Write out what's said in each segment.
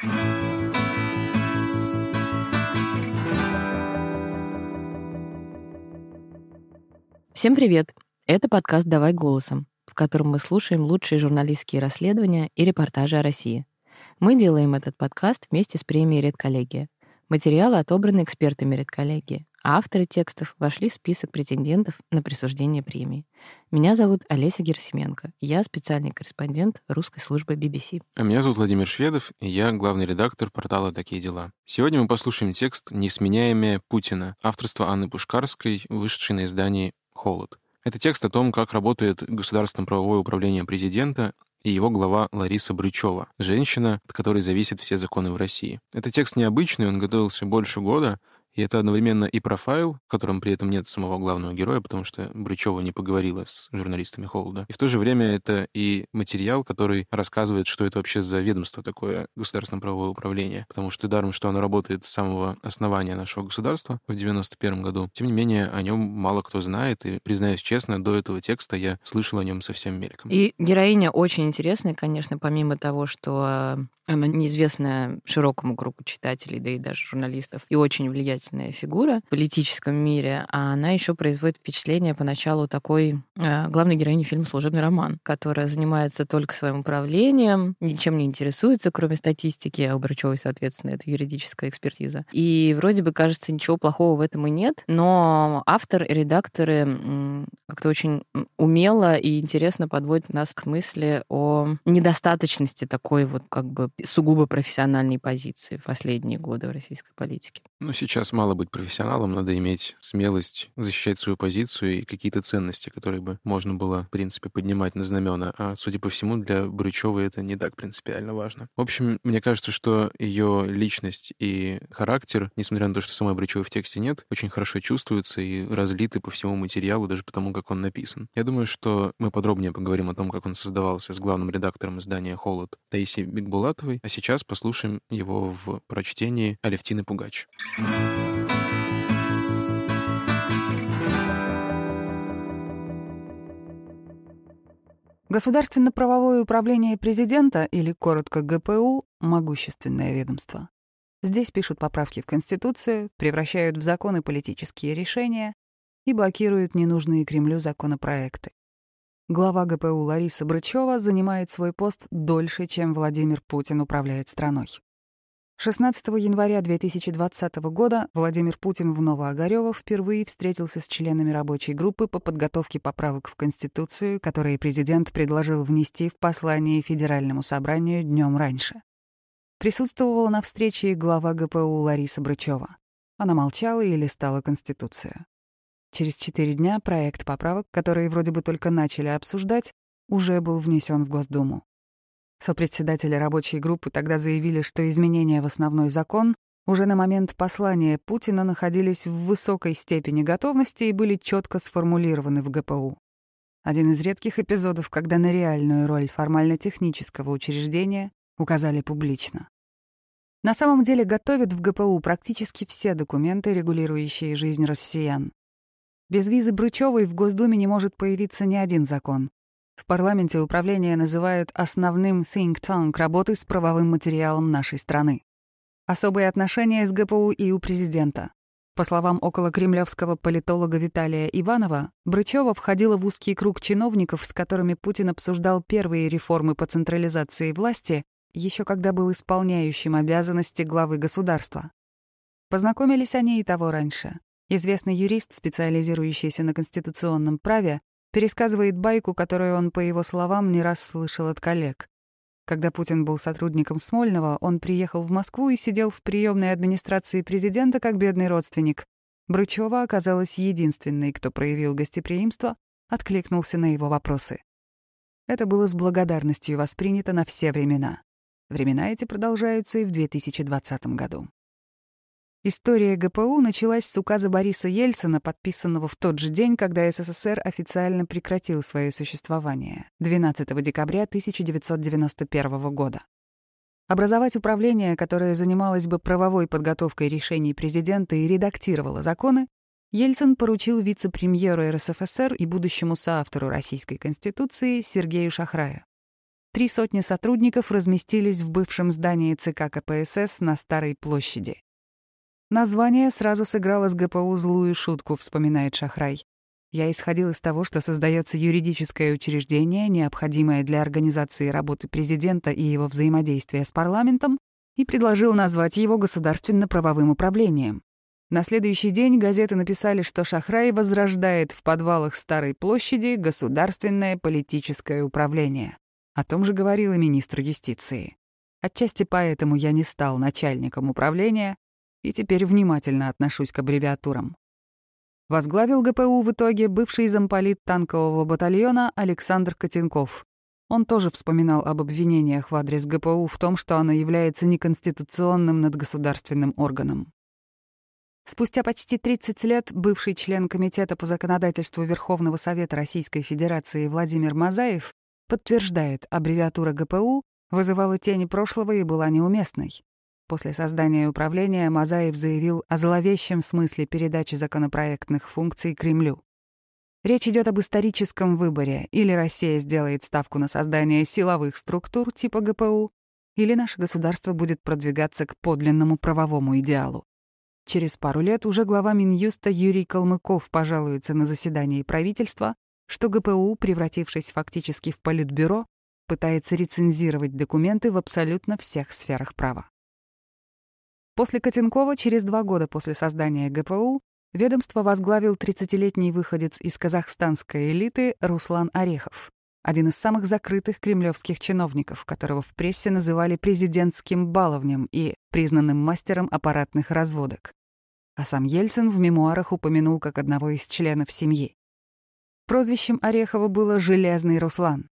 Всем привет! Это подкаст «Давай голосом», в котором мы слушаем лучшие журналистские расследования и репортажи о России. Мы делаем этот подкаст вместе с премией «Редколлегия». Материалы отобраны экспертами «Редколлегии», авторы текстов вошли в список претендентов на присуждение премии. Меня зовут Олеся Герсименко. Я специальный корреспондент русской службы BBC. А меня зовут Владимир Шведов, и я главный редактор портала «Такие дела». Сегодня мы послушаем текст «Несменяемая Путина» авторства Анны Пушкарской, вышедший на издании «Холод». Это текст о том, как работает государственное правовое управление президента и его глава Лариса Брычева, женщина, от которой зависят все законы в России. Это текст необычный, он готовился больше года, и это одновременно и профайл, в котором при этом нет самого главного героя, потому что Брычева не поговорила с журналистами «Холода». И в то же время это и материал, который рассказывает, что это вообще за ведомство такое государственное правовое управление. Потому что даром, что оно работает с самого основания нашего государства в 91 году, тем не менее о нем мало кто знает. И, признаюсь честно, до этого текста я слышал о нем совсем мельком. И героиня очень интересная, конечно, помимо того, что она неизвестная широкому кругу читателей, да и даже журналистов, и очень влиятельная фигура в политическом мире, а она еще производит впечатление поначалу такой э, главной героини фильма «Служебный роман», которая занимается только своим управлением, ничем не интересуется, кроме статистики, а у Брачевой, соответственно, это юридическая экспертиза. И вроде бы кажется, ничего плохого в этом и нет, но автор и редакторы как-то очень умело и интересно подводят нас к мысли о недостаточности такой вот как бы сугубо профессиональной позиции в последние годы в российской политике. Ну, сейчас мало быть профессионалом, надо иметь смелость защищать свою позицию и какие-то ценности, которые бы можно было, в принципе, поднимать на знамена. А, судя по всему, для Брючевой это не так принципиально важно. В общем, мне кажется, что ее личность и характер, несмотря на то, что самой Брючевой в тексте нет, очень хорошо чувствуются и разлиты по всему материалу, даже потому, как он написан. Я думаю, что мы подробнее поговорим о том, как он создавался с главным редактором издания «Холод» Таисией Бекбулатовой, а сейчас послушаем его в прочтении Алевтины Пугач. Государственно-правовое управление президента, или коротко ГПУ, могущественное ведомство. Здесь пишут поправки в Конституцию, превращают в законы политические решения и блокируют ненужные Кремлю законопроекты. Глава ГПУ Лариса Брычева занимает свой пост дольше, чем Владимир Путин управляет страной. 16 января 2020 года Владимир Путин в Новоогарёво впервые встретился с членами рабочей группы по подготовке поправок в Конституцию, которые президент предложил внести в послание Федеральному собранию днем раньше. Присутствовала на встрече глава ГПУ Лариса Брычева. Она молчала и листала Конституцию. Через четыре дня проект поправок, которые вроде бы только начали обсуждать, уже был внесен в Госдуму. Сопредседатели рабочей группы тогда заявили, что изменения в основной закон уже на момент послания Путина находились в высокой степени готовности и были четко сформулированы в ГПУ. Один из редких эпизодов, когда на реальную роль формально-технического учреждения указали публично. На самом деле готовят в ГПУ практически все документы, регулирующие жизнь россиян. Без визы Брычевой в Госдуме не может появиться ни один закон. В парламенте управление называют основным think tank работы с правовым материалом нашей страны. Особые отношения с ГПУ и у президента. По словам около кремлевского политолога Виталия Иванова, Брычева входила в узкий круг чиновников, с которыми Путин обсуждал первые реформы по централизации власти, еще когда был исполняющим обязанности главы государства. Познакомились они и того раньше. Известный юрист, специализирующийся на конституционном праве, Пересказывает байку, которую он, по его словам, не раз слышал от коллег. Когда Путин был сотрудником Смольного, он приехал в Москву и сидел в приемной администрации президента как бедный родственник. Брычева оказалась единственной, кто проявил гостеприимство, откликнулся на его вопросы. Это было с благодарностью воспринято на все времена. Времена эти продолжаются и в 2020 году. История ГПУ началась с указа Бориса Ельцина, подписанного в тот же день, когда СССР официально прекратил свое существование, 12 декабря 1991 года. Образовать управление, которое занималось бы правовой подготовкой решений президента и редактировало законы, Ельцин поручил вице-премьеру РСФСР и будущему соавтору Российской Конституции Сергею Шахраю. три сотни сотрудников разместились в бывшем здании ЦК КПСС на Старой площади. Название сразу сыграло с ГПУ злую шутку, вспоминает Шахрай. Я исходил из того, что создается юридическое учреждение, необходимое для организации работы президента и его взаимодействия с парламентом, и предложил назвать его государственно-правовым управлением. На следующий день газеты написали, что Шахрай возрождает в подвалах Старой площади государственное политическое управление. О том же говорил и министр юстиции. Отчасти поэтому я не стал начальником управления и теперь внимательно отношусь к аббревиатурам. Возглавил ГПУ в итоге бывший замполит танкового батальона Александр Котенков. Он тоже вспоминал об обвинениях в адрес ГПУ в том, что оно является неконституционным надгосударственным органом. Спустя почти 30 лет бывший член Комитета по законодательству Верховного Совета Российской Федерации Владимир Мазаев подтверждает, аббревиатура ГПУ вызывала тени прошлого и была неуместной. После создания управления Мазаев заявил о зловещем смысле передачи законопроектных функций Кремлю. Речь идет об историческом выборе. Или Россия сделает ставку на создание силовых структур типа ГПУ, или наше государство будет продвигаться к подлинному правовому идеалу. Через пару лет уже глава Минюста Юрий Калмыков пожалуется на заседании правительства, что ГПУ, превратившись фактически в политбюро, пытается рецензировать документы в абсолютно всех сферах права. После Котенкова, через два года после создания ГПУ, ведомство возглавил 30-летний выходец из казахстанской элиты Руслан Орехов, один из самых закрытых кремлевских чиновников, которого в прессе называли президентским баловнем и признанным мастером аппаратных разводок а сам Ельцин в мемуарах упомянул как одного из членов семьи. Прозвищем Орехова было «Железный Руслан».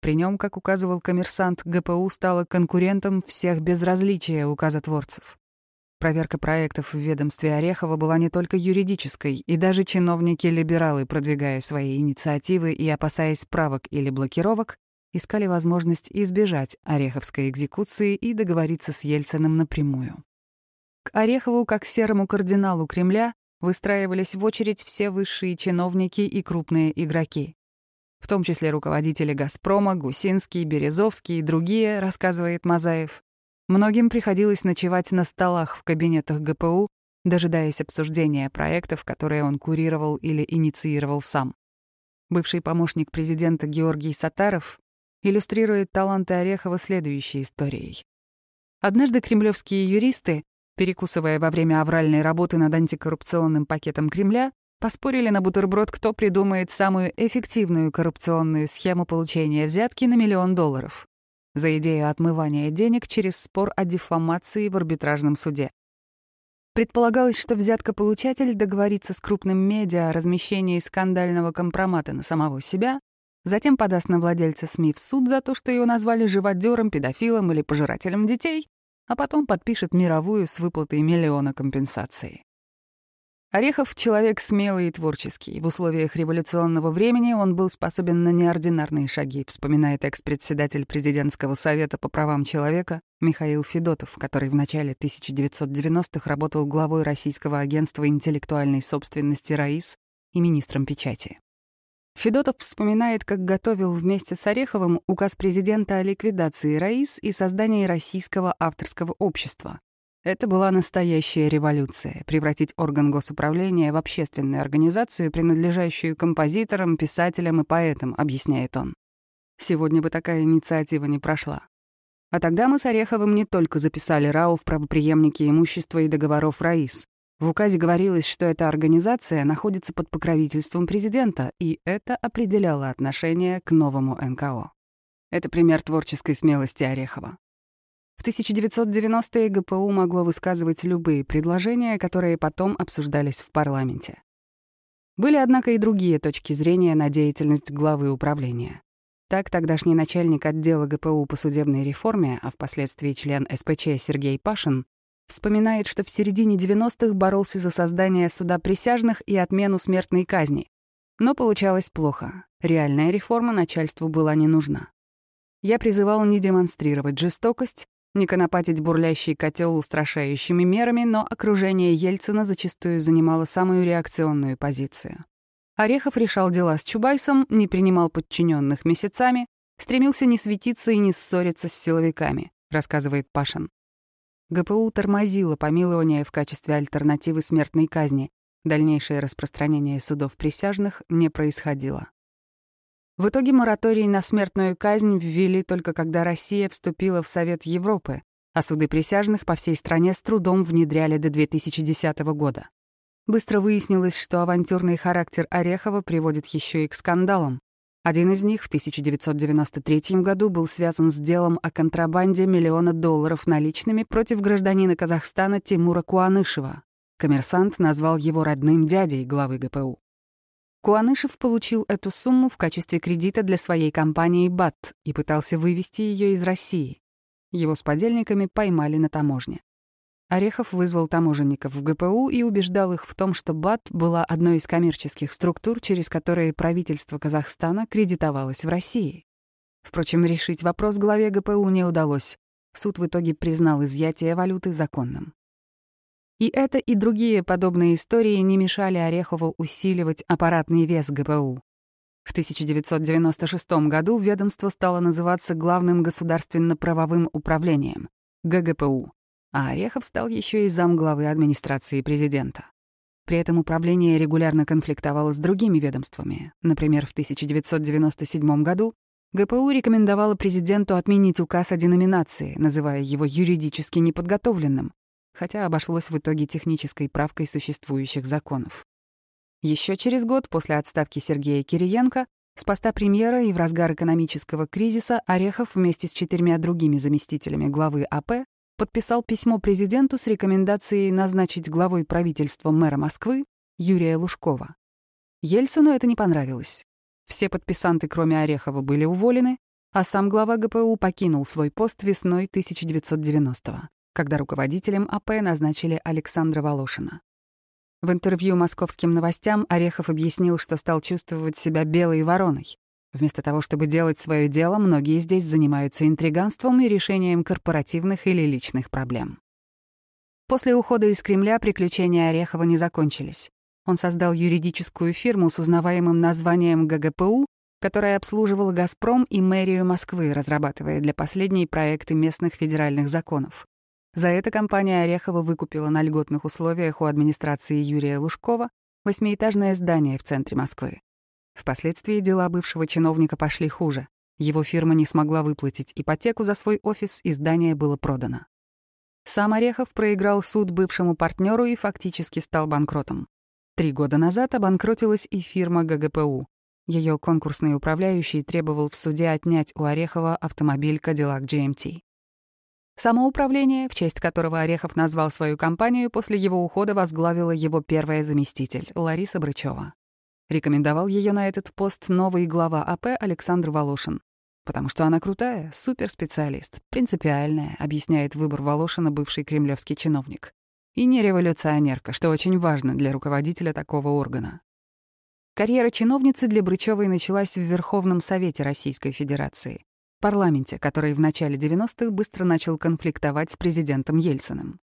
При нем, как указывал коммерсант, ГПУ стало конкурентом всех без различия указотворцев. Проверка проектов в ведомстве Орехова была не только юридической, и даже чиновники-либералы, продвигая свои инициативы и опасаясь правок или блокировок, искали возможность избежать Ореховской экзекуции и договориться с Ельциным напрямую. К Орехову, как серому кардиналу Кремля, выстраивались в очередь все высшие чиновники и крупные игроки. В том числе руководители «Газпрома», Гусинский, Березовский и другие, рассказывает Мазаев. Многим приходилось ночевать на столах в кабинетах ГПУ, дожидаясь обсуждения проектов, которые он курировал или инициировал сам. Бывший помощник президента Георгий Сатаров иллюстрирует таланты Орехова следующей историей. Однажды кремлевские юристы перекусывая во время авральной работы над антикоррупционным пакетом Кремля, поспорили на бутерброд, кто придумает самую эффективную коррупционную схему получения взятки на миллион долларов за идею отмывания денег через спор о дефамации в арбитражном суде. Предполагалось, что взяткополучатель договорится с крупным медиа о размещении скандального компромата на самого себя, затем подаст на владельца СМИ в суд за то, что его назвали живодером, педофилом или пожирателем детей, а потом подпишет мировую с выплатой миллиона компенсации. Орехов — человек смелый и творческий. В условиях революционного времени он был способен на неординарные шаги, вспоминает экс-председатель президентского совета по правам человека Михаил Федотов, который в начале 1990-х работал главой Российского агентства интеллектуальной собственности «РАИС» и министром печати. Федотов вспоминает, как готовил вместе с Ореховым указ президента о ликвидации РАИС и создании Российского авторского общества. Это была настоящая революция — превратить орган госуправления в общественную организацию, принадлежащую композиторам, писателям и поэтам, объясняет он. Сегодня бы такая инициатива не прошла. А тогда мы с Ореховым не только записали РАУ в правоприемнике имущества и договоров РАИС, в указе говорилось, что эта организация находится под покровительством президента, и это определяло отношение к новому НКО. Это пример творческой смелости Орехова. В 1990-е ГПУ могло высказывать любые предложения, которые потом обсуждались в парламенте. Были, однако, и другие точки зрения на деятельность главы управления. Так, тогдашний начальник отдела ГПУ по судебной реформе, а впоследствии член СПЧ Сергей Пашин, Вспоминает, что в середине 90-х боролся за создание суда присяжных и отмену смертной казни. Но получалось плохо. Реальная реформа начальству была не нужна. Я призывал не демонстрировать жестокость, не конопатить бурлящий котел устрашающими мерами, но окружение Ельцина зачастую занимало самую реакционную позицию. Орехов решал дела с Чубайсом, не принимал подчиненных месяцами, стремился не светиться и не ссориться с силовиками, рассказывает Пашин. ГПУ тормозило помилование в качестве альтернативы смертной казни. Дальнейшее распространение судов присяжных не происходило. В итоге мораторий на смертную казнь ввели только когда Россия вступила в Совет Европы, а суды присяжных по всей стране с трудом внедряли до 2010 года. Быстро выяснилось, что авантюрный характер Орехова приводит еще и к скандалам. Один из них в 1993 году был связан с делом о контрабанде миллиона долларов наличными против гражданина Казахстана Тимура Куанышева. Коммерсант назвал его родным дядей главы ГПУ. Куанышев получил эту сумму в качестве кредита для своей компании «БАТ» и пытался вывести ее из России. Его с подельниками поймали на таможне. Орехов вызвал таможенников в ГПУ и убеждал их в том, что БАТ была одной из коммерческих структур, через которые правительство Казахстана кредитовалось в России. Впрочем, решить вопрос главе ГПУ не удалось. Суд в итоге признал изъятие валюты законным. И это и другие подобные истории не мешали Орехову усиливать аппаратный вес ГПУ. В 1996 году ведомство стало называться Главным государственно-правовым управлением — ГГПУ, а Орехов стал еще и замглавы администрации президента. При этом управление регулярно конфликтовало с другими ведомствами. Например, в 1997 году ГПУ рекомендовало президенту отменить указ о деноминации, называя его юридически неподготовленным, хотя обошлось в итоге технической правкой существующих законов. Еще через год после отставки Сергея Кириенко с поста премьера и в разгар экономического кризиса Орехов вместе с четырьмя другими заместителями главы АП подписал письмо президенту с рекомендацией назначить главой правительства мэра Москвы Юрия Лужкова. Ельцину это не понравилось. Все подписанты, кроме Орехова, были уволены, а сам глава ГПУ покинул свой пост весной 1990-го когда руководителем АП назначили Александра Волошина. В интервью московским новостям Орехов объяснил, что стал чувствовать себя белой вороной. Вместо того, чтобы делать свое дело, многие здесь занимаются интриганством и решением корпоративных или личных проблем. После ухода из Кремля приключения Орехова не закончились. Он создал юридическую фирму с узнаваемым названием ГГПУ, которая обслуживала «Газпром» и мэрию Москвы, разрабатывая для последней проекты местных федеральных законов. За это компания Орехова выкупила на льготных условиях у администрации Юрия Лужкова восьмиэтажное здание в центре Москвы. Впоследствии дела бывшего чиновника пошли хуже. Его фирма не смогла выплатить ипотеку за свой офис, и здание было продано. Сам Орехов проиграл суд бывшему партнеру и фактически стал банкротом. Три года назад обанкротилась и фирма ГГПУ. Ее конкурсный управляющий требовал в суде отнять у Орехова автомобиль Cadillac GMT. Самоуправление, в честь которого Орехов назвал свою компанию, после его ухода возглавила его первая заместитель Лариса Брычева. Рекомендовал ее на этот пост новый глава АП Александр Волошин. Потому что она крутая, суперспециалист, принципиальная, объясняет выбор Волошина бывший кремлевский чиновник. И не революционерка, что очень важно для руководителя такого органа. Карьера чиновницы для Брычевой началась в Верховном Совете Российской Федерации парламенте, который в начале 90-х быстро начал конфликтовать с президентом Ельциным.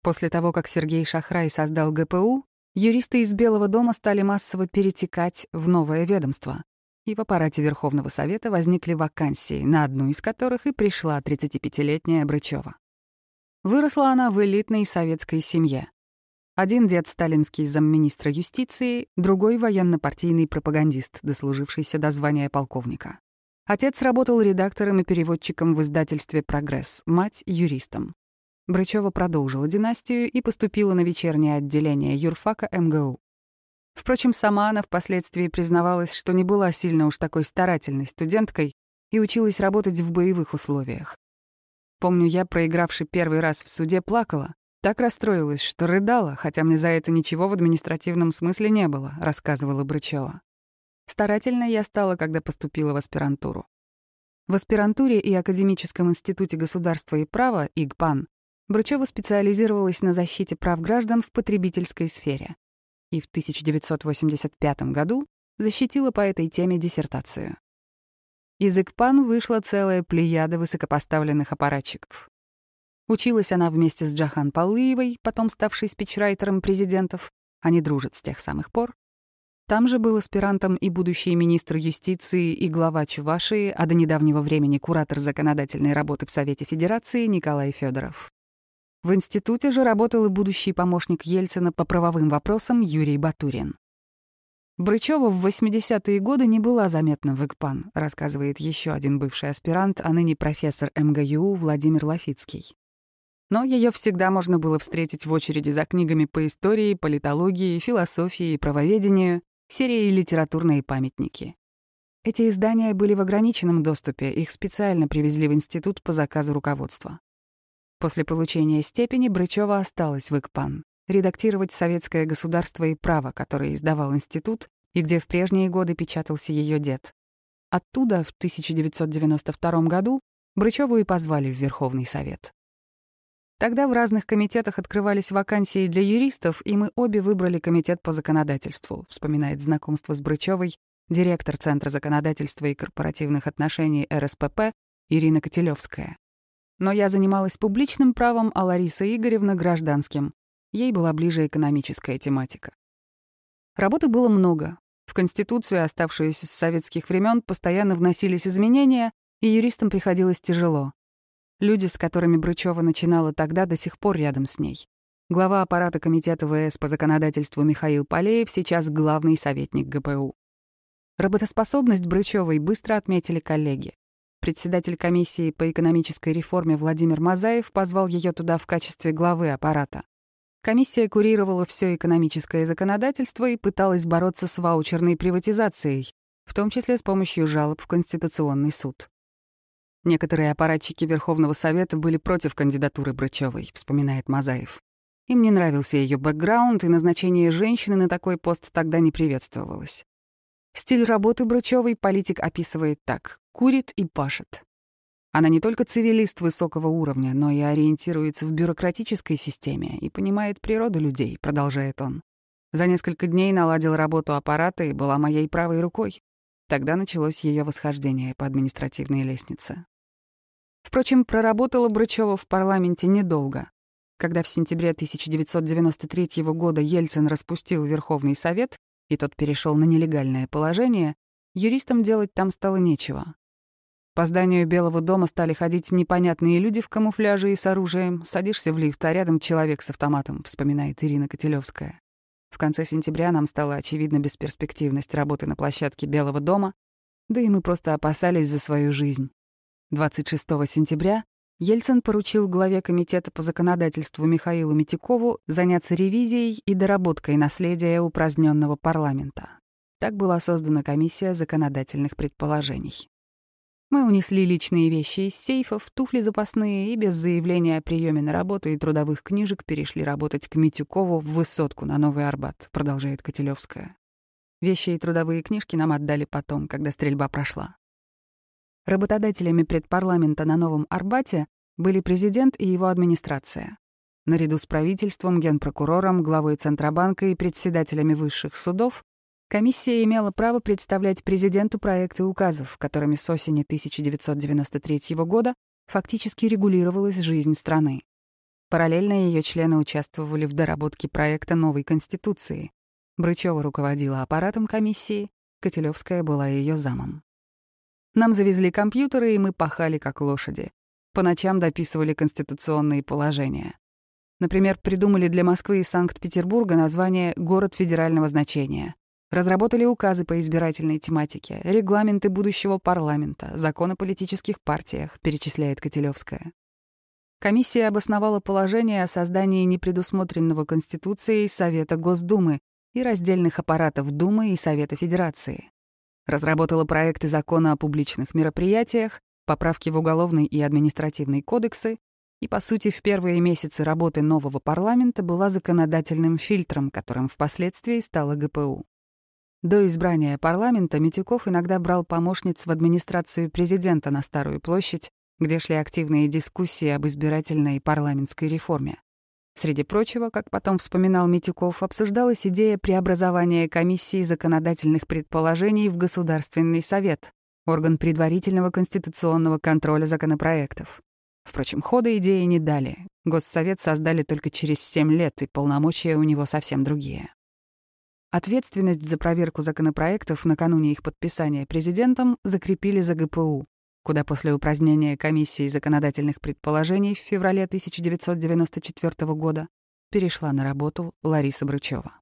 После того, как Сергей Шахрай создал ГПУ, юристы из Белого дома стали массово перетекать в новое ведомство, и в аппарате Верховного Совета возникли вакансии, на одну из которых и пришла 35-летняя Брычева. Выросла она в элитной советской семье. Один дед сталинский замминистра юстиции, другой — военно-партийный пропагандист, дослужившийся до звания полковника. Отец работал редактором и переводчиком в издательстве «Прогресс», мать — юристом. Брычева продолжила династию и поступила на вечернее отделение юрфака МГУ. Впрочем, сама она впоследствии признавалась, что не была сильно уж такой старательной студенткой и училась работать в боевых условиях. Помню, я, проигравший первый раз в суде, плакала. Так расстроилась, что рыдала, хотя мне за это ничего в административном смысле не было, рассказывала Брычева. Старательно я стала, когда поступила в аспирантуру. В аспирантуре и Академическом институте государства и права ИГПАН Брычева специализировалась на защите прав граждан в потребительской сфере и в 1985 году защитила по этой теме диссертацию. Из ИГПАН вышла целая плеяда высокопоставленных аппаратчиков. Училась она вместе с Джахан Палыевой, потом ставшей спичрайтером президентов. Они дружат с тех самых пор. Там же был аспирантом и будущий министр юстиции и глава Чувашии, а до недавнего времени куратор законодательной работы в Совете Федерации Николай Федоров. В институте же работал и будущий помощник Ельцина по правовым вопросам Юрий Батурин. Брычева в 80-е годы не была заметна в ИКПАН, рассказывает еще один бывший аспирант, а ныне профессор МГЮ Владимир Лафицкий. Но ее всегда можно было встретить в очереди за книгами по истории, политологии, философии и правоведению, серии «Литературные памятники». Эти издания были в ограниченном доступе, их специально привезли в институт по заказу руководства. После получения степени Брычева осталась в ИКПАН, редактировать «Советское государство и право», которое издавал институт и где в прежние годы печатался ее дед. Оттуда в 1992 году Брычеву и позвали в Верховный Совет. Тогда в разных комитетах открывались вакансии для юристов, и мы обе выбрали комитет по законодательству, вспоминает знакомство с Брычевой директор Центра законодательства и корпоративных отношений РСПП Ирина Котелевская. Но я занималась публичным правом, а Лариса Игоревна — гражданским. Ей была ближе экономическая тематика. Работы было много. В Конституцию, оставшуюся с советских времен, постоянно вносились изменения, и юристам приходилось тяжело. Люди, с которыми Брычева начинала тогда, до сих пор рядом с ней. Глава аппарата Комитета ВС по законодательству Михаил Полеев сейчас главный советник ГПУ. Работоспособность Брычевой быстро отметили коллеги. Председатель комиссии по экономической реформе Владимир Мазаев позвал ее туда в качестве главы аппарата. Комиссия курировала все экономическое законодательство и пыталась бороться с ваучерной приватизацией, в том числе с помощью жалоб в Конституционный суд. Некоторые аппаратчики Верховного Совета были против кандидатуры Брычевой, вспоминает Мазаев. Им не нравился ее бэкграунд, и назначение женщины на такой пост тогда не приветствовалось. Стиль работы Брычевой политик описывает так — курит и пашет. Она не только цивилист высокого уровня, но и ориентируется в бюрократической системе и понимает природу людей, продолжает он. За несколько дней наладил работу аппарата и была моей правой рукой. Тогда началось ее восхождение по административной лестнице. Впрочем, проработала Брычева в парламенте недолго. Когда в сентябре 1993 года Ельцин распустил Верховный Совет, и тот перешел на нелегальное положение, юристам делать там стало нечего. По зданию Белого дома стали ходить непонятные люди в камуфляже и с оружием. Садишься в лифт, а рядом человек с автоматом, вспоминает Ирина Котелевская. В конце сентября нам стала очевидна бесперспективность работы на площадке Белого дома, да и мы просто опасались за свою жизнь. 26 сентября Ельцин поручил главе Комитета по законодательству Михаилу Митякову заняться ревизией и доработкой наследия упраздненного парламента. Так была создана комиссия законодательных предположений. Мы унесли личные вещи из сейфов, туфли запасные и без заявления о приеме на работу и трудовых книжек перешли работать к Митюкову в высотку на Новый Арбат, продолжает Котелевская. Вещи и трудовые книжки нам отдали потом, когда стрельба прошла. Работодателями предпарламента на Новом Арбате были президент и его администрация. Наряду с правительством, генпрокурором, главой Центробанка и председателями высших судов комиссия имела право представлять президенту проекты указов, которыми с осени 1993 года фактически регулировалась жизнь страны. Параллельно ее члены участвовали в доработке проекта новой Конституции. Брычева руководила аппаратом комиссии, Котелевская была ее замом. Нам завезли компьютеры, и мы пахали как лошади. По ночам дописывали конституционные положения. Например, придумали для Москвы и Санкт-Петербурга название «Город федерального значения». Разработали указы по избирательной тематике, регламенты будущего парламента, закон о политических партиях, перечисляет Котелевская. Комиссия обосновала положение о создании непредусмотренного Конституцией Совета Госдумы и раздельных аппаратов Думы и Совета Федерации разработала проекты закона о публичных мероприятиях, поправки в уголовный и административный кодексы и, по сути, в первые месяцы работы нового парламента была законодательным фильтром, которым впоследствии стала ГПУ. До избрания парламента Митюков иногда брал помощниц в администрацию президента на Старую площадь, где шли активные дискуссии об избирательной и парламентской реформе. Среди прочего, как потом вспоминал Митюков, обсуждалась идея преобразования комиссии законодательных предположений в Государственный совет, орган предварительного конституционного контроля законопроектов. Впрочем, хода идеи не дали. Госсовет создали только через семь лет, и полномочия у него совсем другие. Ответственность за проверку законопроектов накануне их подписания президентом закрепили за ГПУ, куда после упразднения комиссии законодательных предположений в феврале 1994 года перешла на работу Лариса Брычева.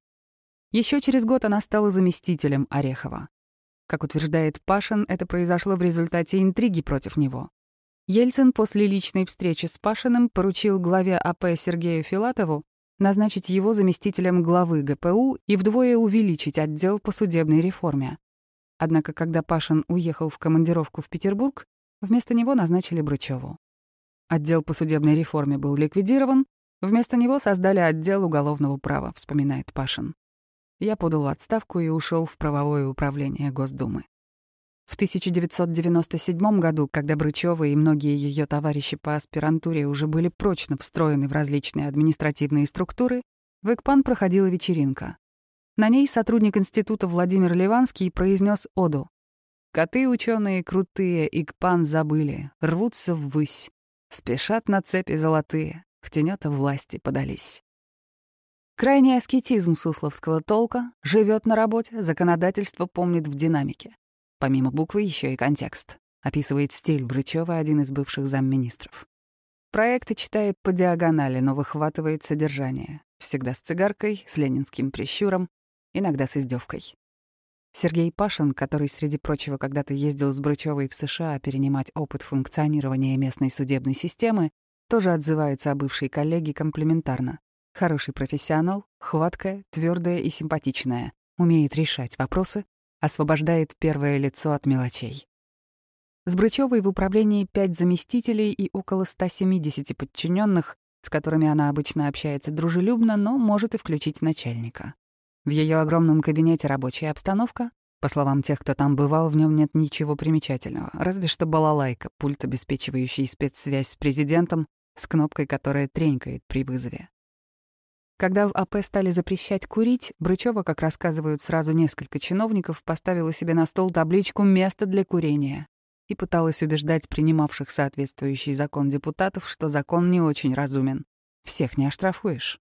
Еще через год она стала заместителем Орехова. Как утверждает Пашин, это произошло в результате интриги против него. Ельцин после личной встречи с Пашиным поручил главе АП Сергею Филатову назначить его заместителем главы ГПУ и вдвое увеличить отдел по судебной реформе. Однако, когда Пашин уехал в командировку в Петербург, вместо него назначили Брычеву. Отдел по судебной реформе был ликвидирован, вместо него создали отдел уголовного права, вспоминает Пашин. Я подал отставку и ушел в правовое управление Госдумы. В 1997 году, когда Брычева и многие ее товарищи по аспирантуре уже были прочно встроены в различные административные структуры, в ЭКПАН проходила вечеринка. На ней сотрудник института Владимир Ливанский произнес оду. «Коты ученые крутые, ИКПАН забыли, рвутся ввысь, спешат на цепи золотые, в тенета власти подались». Крайний аскетизм сусловского толка живет на работе, законодательство помнит в динамике. Помимо буквы еще и контекст. Описывает стиль Брычева один из бывших замминистров. Проекты читает по диагонали, но выхватывает содержание. Всегда с цигаркой, с ленинским прищуром, иногда с издевкой. Сергей Пашин, который, среди прочего, когда-то ездил с Брычевой в США перенимать опыт функционирования местной судебной системы, тоже отзывается о бывшей коллеге комплиментарно. Хороший профессионал, хваткая, твердая и симпатичная, умеет решать вопросы, освобождает первое лицо от мелочей. С Брычевой в управлении пять заместителей и около 170 подчиненных, с которыми она обычно общается дружелюбно, но может и включить начальника. В ее огромном кабинете рабочая обстановка. По словам тех, кто там бывал, в нем нет ничего примечательного, разве что балалайка, пульт, обеспечивающий спецсвязь с президентом, с кнопкой, которая тренькает при вызове. Когда в АП стали запрещать курить, Брычева, как рассказывают сразу несколько чиновников, поставила себе на стол табличку «Место для курения» и пыталась убеждать принимавших соответствующий закон депутатов, что закон не очень разумен. Всех не оштрафуешь.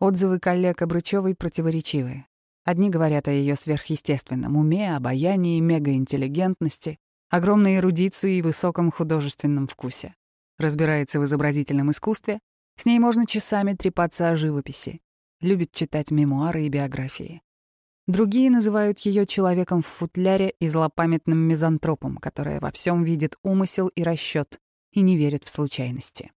Отзывы коллег о Брычевой противоречивы. Одни говорят о ее сверхъестественном уме, обаянии, мегаинтеллигентности, огромной эрудиции и высоком художественном вкусе. Разбирается в изобразительном искусстве, с ней можно часами трепаться о живописи. Любит читать мемуары и биографии. Другие называют ее человеком в футляре и злопамятным мизантропом, которая во всем видит умысел и расчет и не верит в случайности.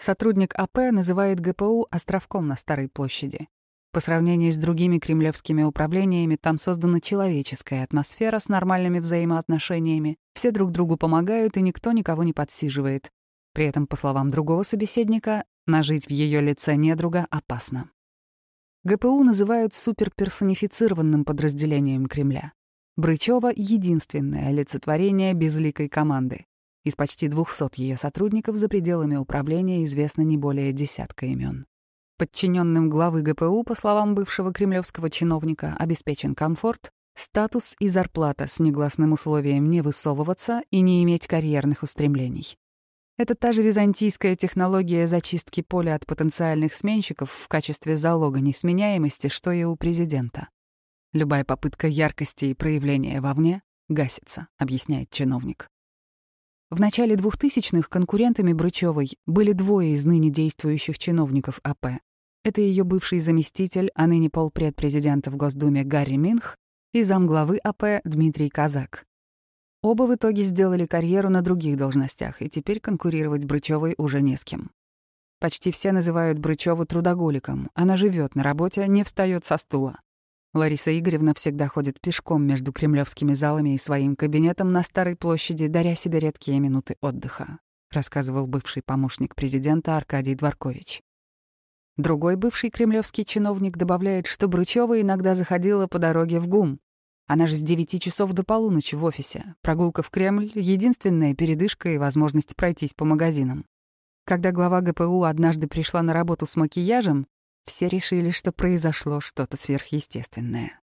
Сотрудник АП называет ГПУ островком на Старой площади. По сравнению с другими кремлевскими управлениями, там создана человеческая атмосфера с нормальными взаимоотношениями, все друг другу помогают, и никто никого не подсиживает. При этом, по словам другого собеседника, нажить в ее лице недруга опасно. ГПУ называют суперперсонифицированным подразделением Кремля. Брычева — единственное олицетворение безликой команды. Из почти 200 ее сотрудников за пределами управления известно не более десятка имен. Подчиненным главы ГПУ, по словам бывшего кремлевского чиновника, обеспечен комфорт, статус и зарплата с негласным условием не высовываться и не иметь карьерных устремлений. Это та же византийская технология зачистки поля от потенциальных сменщиков в качестве залога несменяемости, что и у президента. Любая попытка яркости и проявления вовне гасится, объясняет чиновник. В начале 2000-х конкурентами Брычевой были двое из ныне действующих чиновников АП. Это ее бывший заместитель, а ныне полпред президента в Госдуме Гарри Минх и замглавы АП Дмитрий Казак. Оба в итоге сделали карьеру на других должностях, и теперь конкурировать Брычевой уже не с кем. Почти все называют Брычеву трудоголиком. Она живет на работе, не встает со стула. Лариса Игоревна всегда ходит пешком между кремлевскими залами и своим кабинетом на Старой площади, даря себе редкие минуты отдыха, рассказывал бывший помощник президента Аркадий Дворкович. Другой бывший кремлевский чиновник добавляет, что Брычева иногда заходила по дороге в ГУМ, она же с 9 часов до полуночи в офисе. Прогулка в Кремль — единственная передышка и возможность пройтись по магазинам. Когда глава ГПУ однажды пришла на работу с макияжем, все решили, что произошло что-то сверхъестественное.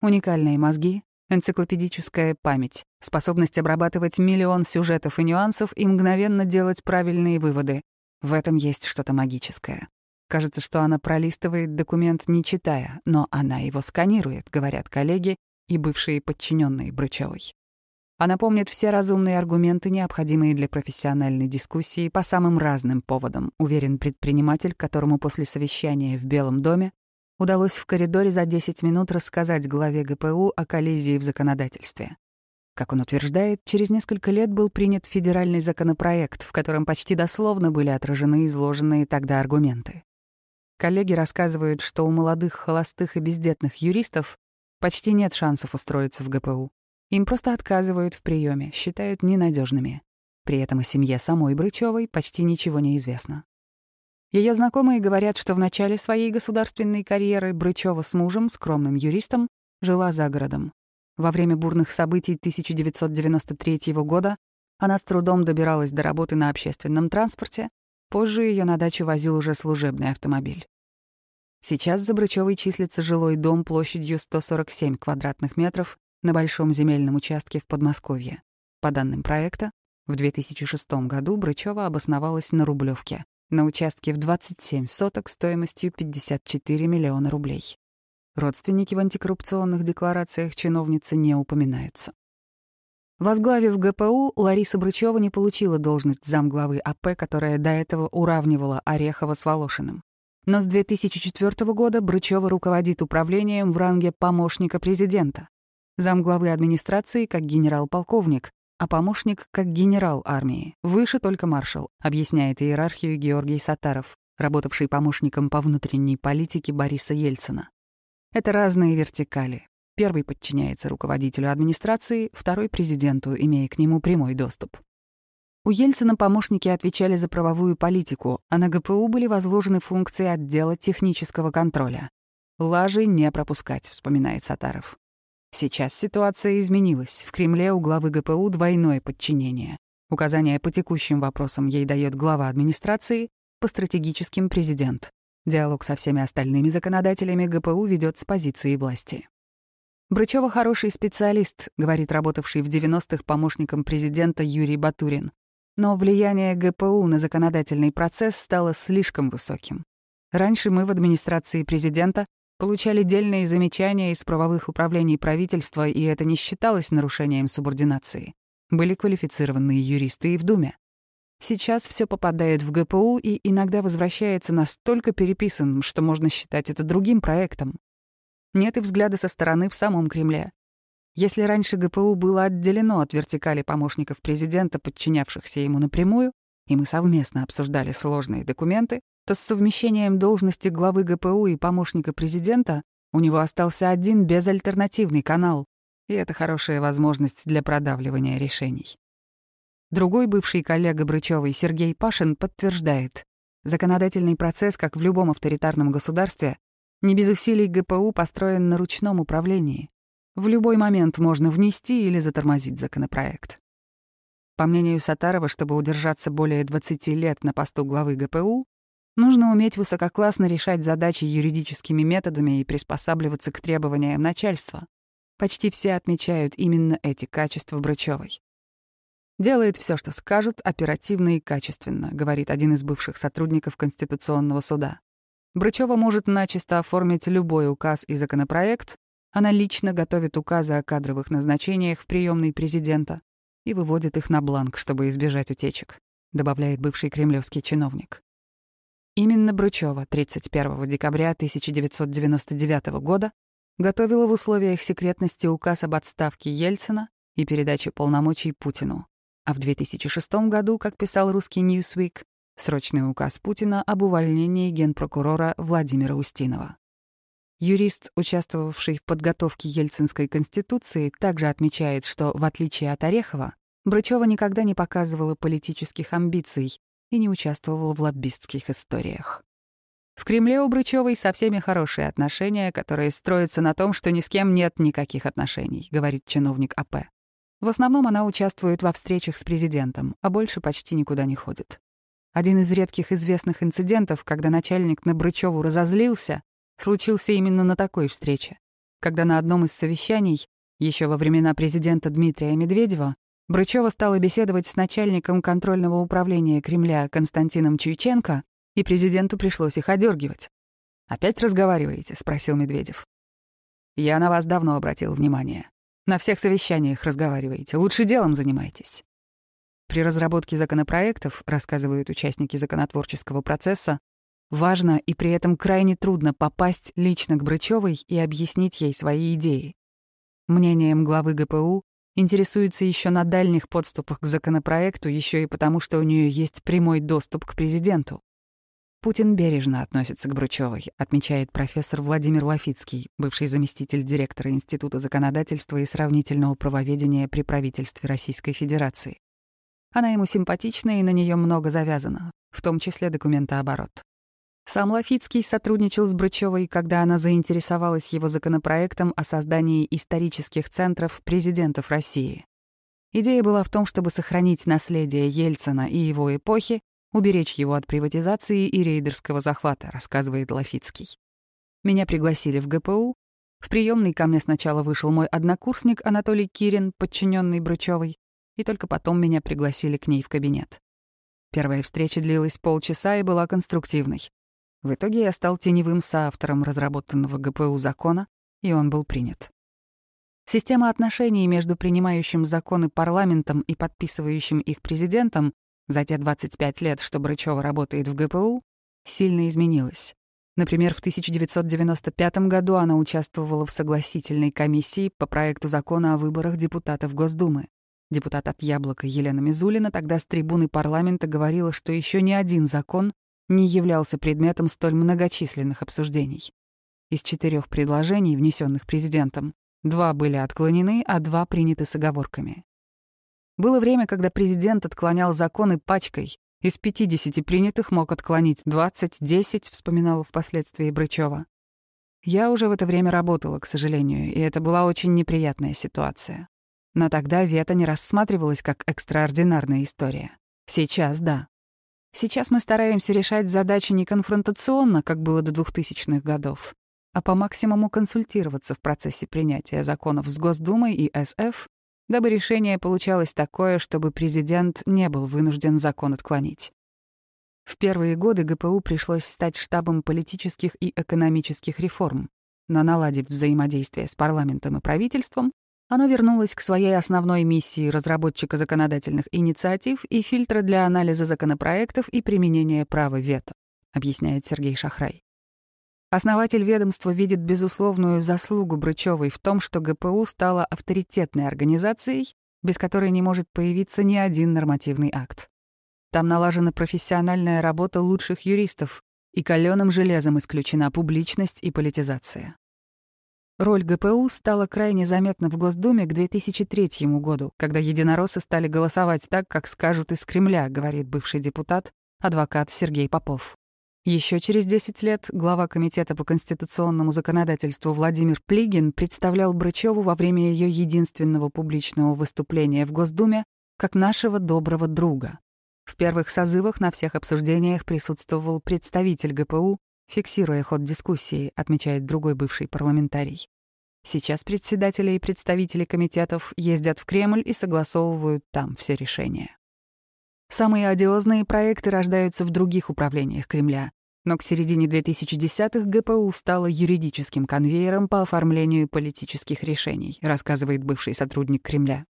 Уникальные мозги, энциклопедическая память, способность обрабатывать миллион сюжетов и нюансов и мгновенно делать правильные выводы. В этом есть что-то магическое. Кажется, что она пролистывает документ, не читая, но она его сканирует, говорят коллеги и бывшие подчиненные Брычевой. Она помнит все разумные аргументы, необходимые для профессиональной дискуссии по самым разным поводам, уверен предприниматель, которому после совещания в Белом доме удалось в коридоре за 10 минут рассказать главе ГПУ о коллизии в законодательстве. Как он утверждает, через несколько лет был принят федеральный законопроект, в котором почти дословно были отражены изложенные тогда аргументы. Коллеги рассказывают, что у молодых, холостых и бездетных юристов почти нет шансов устроиться в ГПУ. Им просто отказывают в приеме, считают ненадежными. При этом о семье самой Брычевой почти ничего не известно. Ее знакомые говорят, что в начале своей государственной карьеры Брычева с мужем, скромным юристом, жила за городом. Во время бурных событий 1993 года она с трудом добиралась до работы на общественном транспорте, позже ее на дачу возил уже служебный автомобиль. Сейчас за Брычевой числится жилой дом площадью 147 квадратных метров на большом земельном участке в Подмосковье. По данным проекта, в 2006 году Брычева обосновалась на Рублевке, на участке в 27 соток стоимостью 54 миллиона рублей. Родственники в антикоррупционных декларациях чиновницы не упоминаются. Возглавив ГПУ, Лариса Брычева не получила должность замглавы АП, которая до этого уравнивала Орехова с Волошиным. Но с 2004 года Брычева руководит управлением в ранге помощника президента. Замглавы администрации как генерал-полковник, а помощник как генерал армии, выше только маршал, объясняет иерархию Георгий Сатаров, работавший помощником по внутренней политике Бориса Ельцина. Это разные вертикали. Первый подчиняется руководителю администрации, второй — президенту, имея к нему прямой доступ. У Ельцина помощники отвечали за правовую политику, а на ГПУ были возложены функции отдела технического контроля. «Лажи не пропускать», — вспоминает Сатаров. Сейчас ситуация изменилась. В Кремле у главы ГПУ двойное подчинение. Указания по текущим вопросам ей дает глава администрации, по стратегическим — президент. Диалог со всеми остальными законодателями ГПУ ведет с позиции власти. Брычева хороший специалист, говорит работавший в 90-х помощником президента Юрий Батурин. Но влияние ГПУ на законодательный процесс стало слишком высоким. Раньше мы в администрации президента получали дельные замечания из правовых управлений правительства, и это не считалось нарушением субординации. Были квалифицированные юристы и в Думе. Сейчас все попадает в ГПУ и иногда возвращается настолько переписанным, что можно считать это другим проектом. Нет и взгляда со стороны в самом Кремле. Если раньше ГПУ было отделено от вертикали помощников президента, подчинявшихся ему напрямую, и мы совместно обсуждали сложные документы, то с совмещением должности главы ГПУ и помощника президента у него остался один безальтернативный канал, и это хорошая возможность для продавливания решений. Другой бывший коллега Брычевой, Сергей Пашин, подтверждает, законодательный процесс, как в любом авторитарном государстве, не без усилий ГПУ построен на ручном управлении. В любой момент можно внести или затормозить законопроект. По мнению Сатарова, чтобы удержаться более 20 лет на посту главы ГПУ, нужно уметь высококлассно решать задачи юридическими методами и приспосабливаться к требованиям начальства. Почти все отмечают именно эти качества Брычевой. Делает все, что скажут, оперативно и качественно, говорит один из бывших сотрудников Конституционного суда. Брычева может начисто оформить любой указ и законопроект, она лично готовит указы о кадровых назначениях в приемный президента и выводит их на бланк, чтобы избежать утечек, добавляет бывший кремлевский чиновник. Именно Брычева 31 декабря 1999 года готовила в условиях секретности указ об отставке Ельцина и передаче полномочий Путину. А в 2006 году, как писал русский Newsweek, срочный указ Путина об увольнении генпрокурора Владимира Устинова. Юрист, участвовавший в подготовке Ельцинской конституции, также отмечает, что, в отличие от Орехова, Брычева никогда не показывала политических амбиций и не участвовала в лоббистских историях. В Кремле у Брычевой со всеми хорошие отношения, которые строятся на том, что ни с кем нет никаких отношений, говорит чиновник АП. В основном она участвует во встречах с президентом, а больше почти никуда не ходит. Один из редких известных инцидентов, когда начальник на Брычеву разозлился, случился именно на такой встрече, когда на одном из совещаний, еще во времена президента Дмитрия Медведева, Брычева стала беседовать с начальником контрольного управления Кремля Константином Чуйченко, и президенту пришлось их одергивать. «Опять разговариваете?» — спросил Медведев. «Я на вас давно обратил внимание. На всех совещаниях разговариваете. Лучше делом занимайтесь». При разработке законопроектов, рассказывают участники законотворческого процесса, важно и при этом крайне трудно попасть лично к Брычевой и объяснить ей свои идеи. Мнением главы ГПУ интересуется еще на дальних подступах к законопроекту, еще и потому, что у нее есть прямой доступ к президенту. Путин бережно относится к Бручевой, отмечает профессор Владимир Лафицкий, бывший заместитель директора Института законодательства и сравнительного правоведения при правительстве Российской Федерации. Она ему симпатична и на нее много завязано, в том числе документооборот. Сам Лафицкий сотрудничал с Брычевой, когда она заинтересовалась его законопроектом о создании исторических центров президентов России. Идея была в том, чтобы сохранить наследие Ельцина и его эпохи уберечь его от приватизации и рейдерского захвата, рассказывает Лафицкий. Меня пригласили в ГПУ. В приемный ко мне сначала вышел мой однокурсник Анатолий Кирин, подчиненный Брычевой, и только потом меня пригласили к ней в кабинет. Первая встреча длилась полчаса и была конструктивной. В итоге я стал теневым соавтором разработанного ГПУ закона, и он был принят. Система отношений между принимающим законы парламентом и подписывающим их президентом за те 25 лет, что Брычева работает в ГПУ, сильно изменилась. Например, в 1995 году она участвовала в согласительной комиссии по проекту закона о выборах депутатов Госдумы. Депутат от «Яблока» Елена Мизулина тогда с трибуны парламента говорила, что еще ни один закон не являлся предметом столь многочисленных обсуждений. Из четырех предложений, внесенных президентом, два были отклонены, а два приняты с оговорками. Было время, когда президент отклонял законы пачкой. Из 50 принятых мог отклонить 20-10, вспоминала впоследствии Брычева. Я уже в это время работала, к сожалению, и это была очень неприятная ситуация. Но тогда вето не рассматривалось как экстраординарная история. Сейчас — да. Сейчас мы стараемся решать задачи не конфронтационно, как было до 2000-х годов, а по максимуму консультироваться в процессе принятия законов с Госдумой и СФ дабы решение получалось такое, чтобы президент не был вынужден закон отклонить. В первые годы ГПУ пришлось стать штабом политических и экономических реформ, но наладив взаимодействие с парламентом и правительством, оно вернулось к своей основной миссии разработчика законодательных инициатив и фильтра для анализа законопроектов и применения права вето, объясняет Сергей Шахрай. Основатель ведомства видит безусловную заслугу Брычевой в том, что ГПУ стала авторитетной организацией, без которой не может появиться ни один нормативный акт. Там налажена профессиональная работа лучших юристов, и каленым железом исключена публичность и политизация. Роль ГПУ стала крайне заметна в Госдуме к 2003 году, когда единороссы стали голосовать так, как скажут из Кремля, говорит бывший депутат, адвокат Сергей Попов. Еще через 10 лет глава Комитета по конституционному законодательству Владимир Плигин представлял Брычеву во время ее единственного публичного выступления в Госдуме как нашего доброго друга. В первых созывах на всех обсуждениях присутствовал представитель ГПУ, фиксируя ход дискуссии, отмечает другой бывший парламентарий. Сейчас председатели и представители комитетов ездят в Кремль и согласовывают там все решения. Самые одиозные проекты рождаются в других управлениях Кремля, но к середине 2010-х ГПУ стала юридическим конвейером по оформлению политических решений, рассказывает бывший сотрудник Кремля.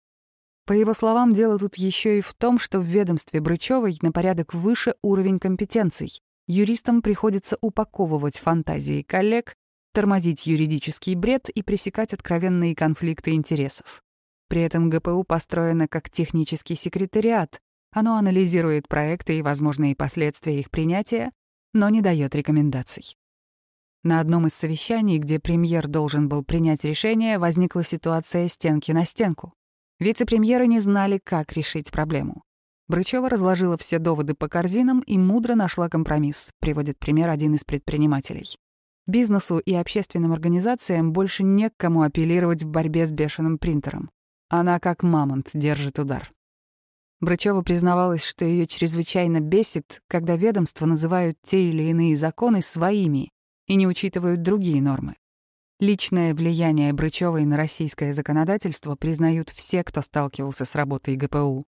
По его словам, дело тут еще и в том, что в ведомстве Брычевой на порядок выше уровень компетенций. Юристам приходится упаковывать фантазии коллег, тормозить юридический бред и пресекать откровенные конфликты интересов. При этом ГПУ построено как технический секретариат, оно анализирует проекты и возможные последствия их принятия, но не дает рекомендаций. На одном из совещаний, где премьер должен был принять решение, возникла ситуация стенки на стенку. Вице-премьеры не знали, как решить проблему. Брычева разложила все доводы по корзинам и мудро нашла компромисс, приводит пример один из предпринимателей. Бизнесу и общественным организациям больше не к кому апеллировать в борьбе с бешеным принтером. Она как мамонт держит удар. Брачева признавалась, что ее чрезвычайно бесит, когда ведомства называют те или иные законы своими и не учитывают другие нормы. Личное влияние Брычевой на российское законодательство признают все, кто сталкивался с работой ГПУ.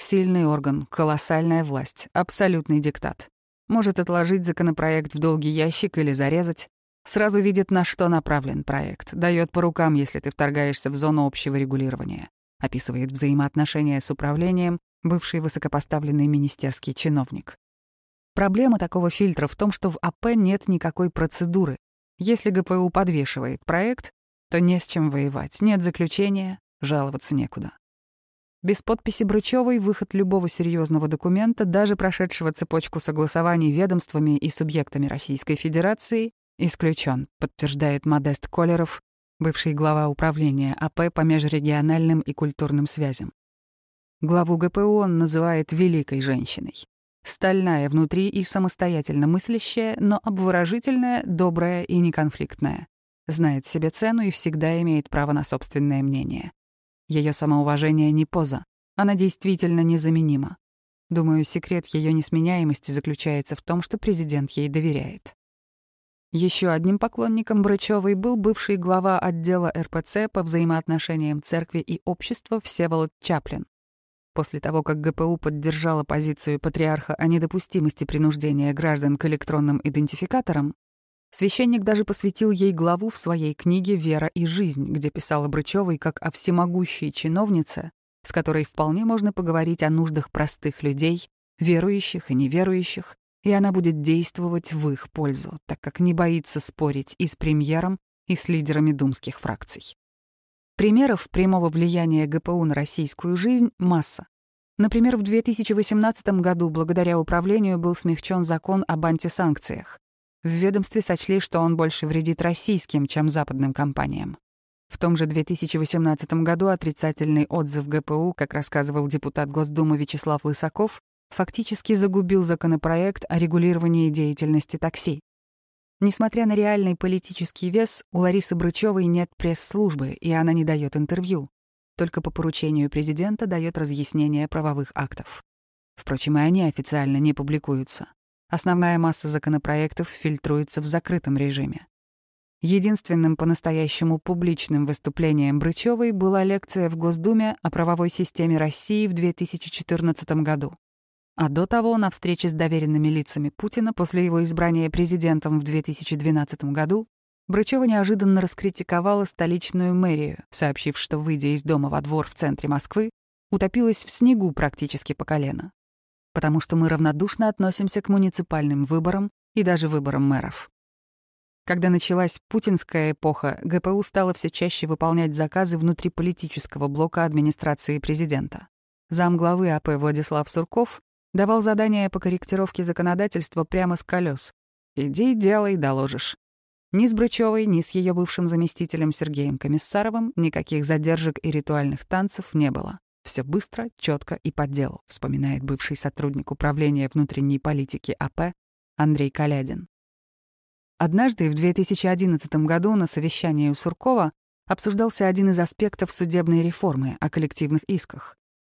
Сильный орган, колоссальная власть, абсолютный диктат. Может отложить законопроект в долгий ящик или зарезать. Сразу видит, на что направлен проект. Дает по рукам, если ты вторгаешься в зону общего регулирования. Описывает взаимоотношения с управлением бывший высокопоставленный министерский чиновник. Проблема такого фильтра в том, что в АП нет никакой процедуры. Если ГПУ подвешивает проект, то не с чем воевать, нет заключения, жаловаться некуда. Без подписи Брычевой выход любого серьезного документа, даже прошедшего цепочку согласований ведомствами и субъектами Российской Федерации, исключен, подтверждает Модест Колеров, бывший глава управления АП по межрегиональным и культурным связям. Главу ГПУ он называет «великой женщиной». Стальная внутри и самостоятельно мыслящая, но обворожительная, добрая и неконфликтная. Знает себе цену и всегда имеет право на собственное мнение. Ее самоуважение не поза. Она действительно незаменима. Думаю, секрет ее несменяемости заключается в том, что президент ей доверяет. Еще одним поклонником Брычевой был бывший глава отдела РПЦ по взаимоотношениям церкви и общества Всеволод Чаплин. После того, как ГПУ поддержала позицию патриарха о недопустимости принуждения граждан к электронным идентификаторам, Священник даже посвятил ей главу в своей книге «Вера и жизнь», где писал о Брычевой как о всемогущей чиновнице, с которой вполне можно поговорить о нуждах простых людей, верующих и неверующих, и она будет действовать в их пользу, так как не боится спорить и с премьером, и с лидерами думских фракций. Примеров прямого влияния ГПУ на российскую жизнь масса. Например, в 2018 году благодаря управлению был смягчен закон об антисанкциях. В ведомстве сочли, что он больше вредит российским, чем западным компаниям. В том же 2018 году отрицательный отзыв ГПУ, как рассказывал депутат Госдумы Вячеслав Лысаков, фактически загубил законопроект о регулировании деятельности такси. Несмотря на реальный политический вес, у Ларисы Брычевой нет пресс-службы, и она не дает интервью. Только по поручению президента дает разъяснение правовых актов. Впрочем, и они официально не публикуются. Основная масса законопроектов фильтруется в закрытом режиме. Единственным по-настоящему публичным выступлением Брычевой была лекция в Госдуме о правовой системе России в 2014 году. А до того, на встрече с доверенными лицами Путина после его избрания президентом в 2012 году, Брычева неожиданно раскритиковала столичную мэрию, сообщив, что, выйдя из дома во двор в центре Москвы, утопилась в снегу практически по колено потому что мы равнодушно относимся к муниципальным выборам и даже выборам мэров. Когда началась путинская эпоха, ГПУ стало все чаще выполнять заказы внутриполитического блока администрации президента. Замглавы АП Владислав Сурков давал задания по корректировке законодательства прямо с колес. «Иди, делай, доложишь». Ни с Брычевой, ни с ее бывшим заместителем Сергеем Комиссаровым никаких задержек и ритуальных танцев не было. Все быстро, четко и по делу, вспоминает бывший сотрудник управления внутренней политики АП Андрей Калядин. Однажды в 2011 году на совещании у Суркова обсуждался один из аспектов судебной реформы о коллективных исках.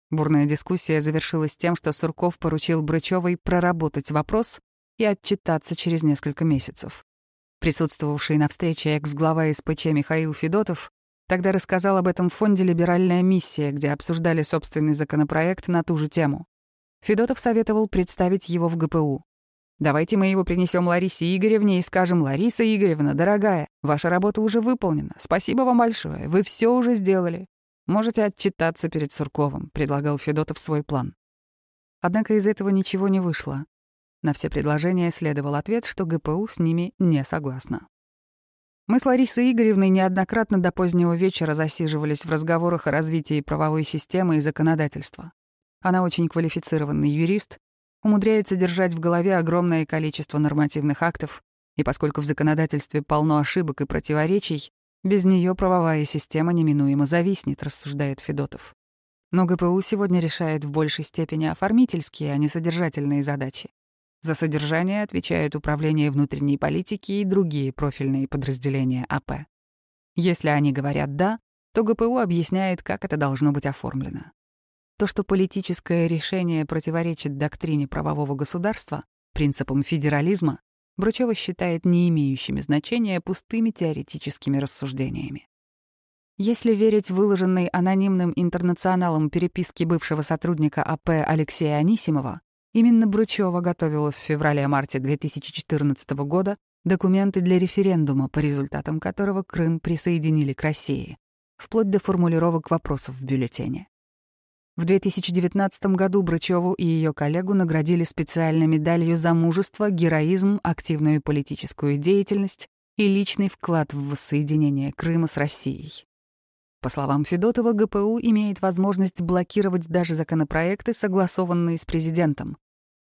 Бурная дискуссия завершилась тем, что Сурков поручил Брычевой проработать вопрос и отчитаться через несколько месяцев. Присутствовавший на встрече экс-глава СПЧ Михаил Федотов Тогда рассказал об этом в фонде «Либеральная миссия», где обсуждали собственный законопроект на ту же тему. Федотов советовал представить его в ГПУ. «Давайте мы его принесем Ларисе Игоревне и скажем, Лариса Игоревна, дорогая, ваша работа уже выполнена. Спасибо вам большое, вы все уже сделали. Можете отчитаться перед Сурковым», — предлагал Федотов свой план. Однако из этого ничего не вышло. На все предложения следовал ответ, что ГПУ с ними не согласна. Мы с Ларисой Игоревной неоднократно до позднего вечера засиживались в разговорах о развитии правовой системы и законодательства. Она очень квалифицированный юрист, умудряется держать в голове огромное количество нормативных актов, и поскольку в законодательстве полно ошибок и противоречий, без нее правовая система неминуемо зависнет, рассуждает Федотов. Но ГПУ сегодня решает в большей степени оформительские, а не содержательные задачи. За содержание отвечают Управление внутренней политики и другие профильные подразделения АП. Если они говорят «да», то ГПУ объясняет, как это должно быть оформлено. То, что политическое решение противоречит доктрине правового государства, принципам федерализма, Бручева считает не имеющими значения пустыми теоретическими рассуждениями. Если верить выложенной анонимным интернационалом переписке бывшего сотрудника АП Алексея Анисимова, Именно Бручева готовила в феврале-марте 2014 года документы для референдума, по результатам которого Крым присоединили к России, вплоть до формулировок вопросов в бюллетене. В 2019 году Брычеву и ее коллегу наградили специальной медалью за мужество, героизм, активную политическую деятельность и личный вклад в воссоединение Крыма с Россией. По словам Федотова, ГПУ имеет возможность блокировать даже законопроекты, согласованные с президентом.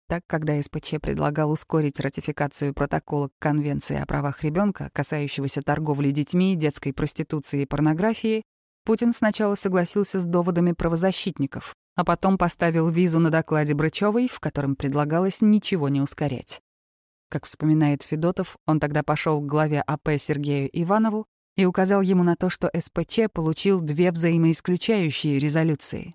Так, когда СПЧ предлагал ускорить ратификацию протокола к Конвенции о правах ребенка, касающегося торговли детьми, детской проституции и порнографии, Путин сначала согласился с доводами правозащитников, а потом поставил визу на докладе Брычевой, в котором предлагалось ничего не ускорять. Как вспоминает Федотов, он тогда пошел к главе АП Сергею Иванову и указал ему на то, что СПЧ получил две взаимоисключающие резолюции.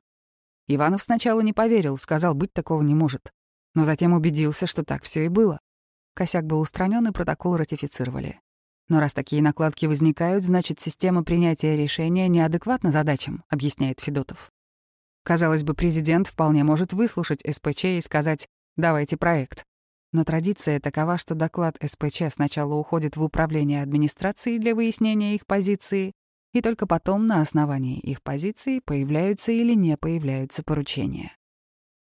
Иванов сначала не поверил, сказал, быть такого не может. Но затем убедился, что так все и было. Косяк был устранен и протокол ратифицировали. Но раз такие накладки возникают, значит, система принятия решения неадекватна задачам, объясняет Федотов. Казалось бы, президент вполне может выслушать СПЧ и сказать «давайте проект». Но традиция такова, что доклад СПЧ сначала уходит в управление администрацией для выяснения их позиции, и только потом на основании их позиции появляются или не появляются поручения.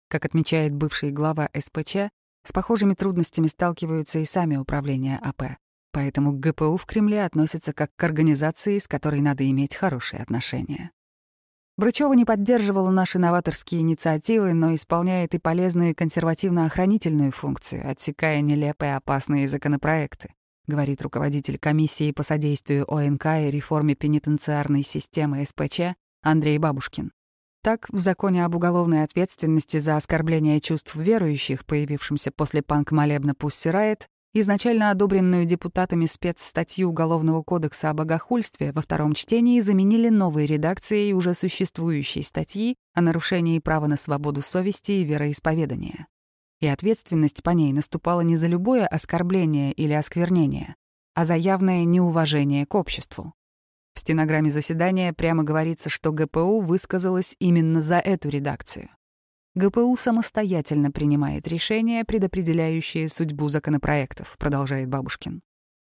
Как отмечает бывший глава СПЧ, с похожими трудностями сталкиваются и сами управления АП. Поэтому к ГПУ в Кремле относятся как к организации, с которой надо иметь хорошие отношения. Брычева не поддерживала наши новаторские инициативы, но исполняет и полезную консервативно-охранительную функцию, отсекая нелепые опасные законопроекты, говорит руководитель комиссии по содействию ОНК и реформе пенитенциарной системы СПЧ Андрей Бабушкин. Так, в законе об уголовной ответственности за оскорбление чувств верующих, появившемся после панк-молебна «Пусси Райт», изначально одобренную депутатами спецстатью Уголовного кодекса о богохульстве во втором чтении заменили новой редакцией уже существующей статьи о нарушении права на свободу совести и вероисповедания. И ответственность по ней наступала не за любое оскорбление или осквернение, а за явное неуважение к обществу. В стенограмме заседания прямо говорится, что ГПУ высказалась именно за эту редакцию. ГПУ самостоятельно принимает решения, предопределяющие судьбу законопроектов, продолжает Бабушкин.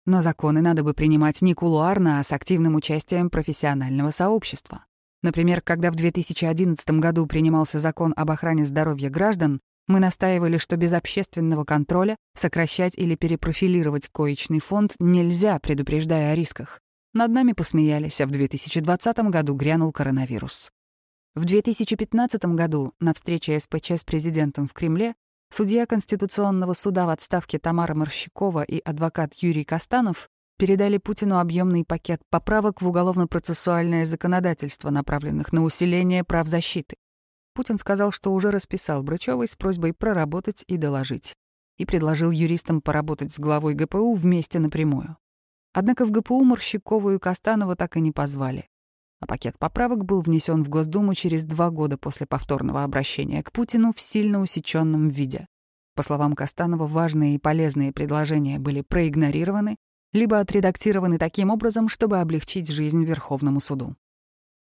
Но законы надо бы принимать не кулуарно, а с активным участием профессионального сообщества. Например, когда в 2011 году принимался закон об охране здоровья граждан, мы настаивали, что без общественного контроля сокращать или перепрофилировать коечный фонд нельзя, предупреждая о рисках. Над нами посмеялись, а в 2020 году грянул коронавирус. В 2015 году на встрече СПЧ с президентом в Кремле судья Конституционного суда в отставке Тамара Морщикова и адвокат Юрий Костанов передали Путину объемный пакет поправок в уголовно-процессуальное законодательство, направленных на усиление прав защиты. Путин сказал, что уже расписал Брычевой с просьбой проработать и доложить, и предложил юристам поработать с главой ГПУ вместе напрямую. Однако в ГПУ Морщикову и Костанова так и не позвали а пакет поправок был внесен в Госдуму через два года после повторного обращения к Путину в сильно усеченном виде. По словам Костанова, важные и полезные предложения были проигнорированы, либо отредактированы таким образом, чтобы облегчить жизнь Верховному суду.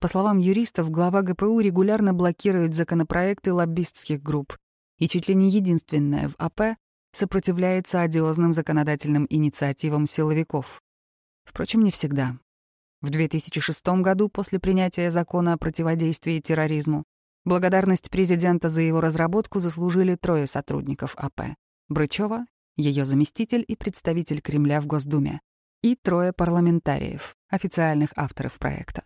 По словам юристов, глава ГПУ регулярно блокирует законопроекты лоббистских групп и чуть ли не единственная в АП сопротивляется одиозным законодательным инициативам силовиков. Впрочем, не всегда. В 2006 году, после принятия закона о противодействии терроризму, благодарность президента за его разработку заслужили трое сотрудников АП — Брычева, ее заместитель и представитель Кремля в Госдуме, и трое парламентариев, официальных авторов проекта.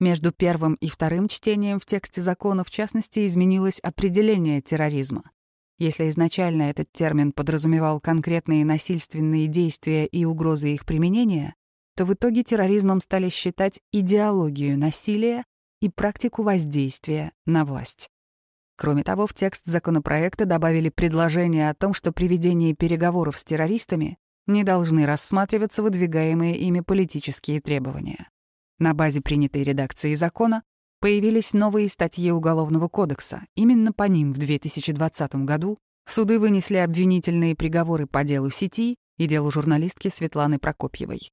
Между первым и вторым чтением в тексте закона, в частности, изменилось определение терроризма. Если изначально этот термин подразумевал конкретные насильственные действия и угрозы их применения, то в итоге терроризмом стали считать идеологию насилия и практику воздействия на власть. Кроме того, в текст законопроекта добавили предложение о том, что при ведении переговоров с террористами не должны рассматриваться выдвигаемые ими политические требования. На базе принятой редакции закона появились новые статьи Уголовного кодекса. Именно по ним в 2020 году суды вынесли обвинительные приговоры по делу сети и делу журналистки Светланы Прокопьевой.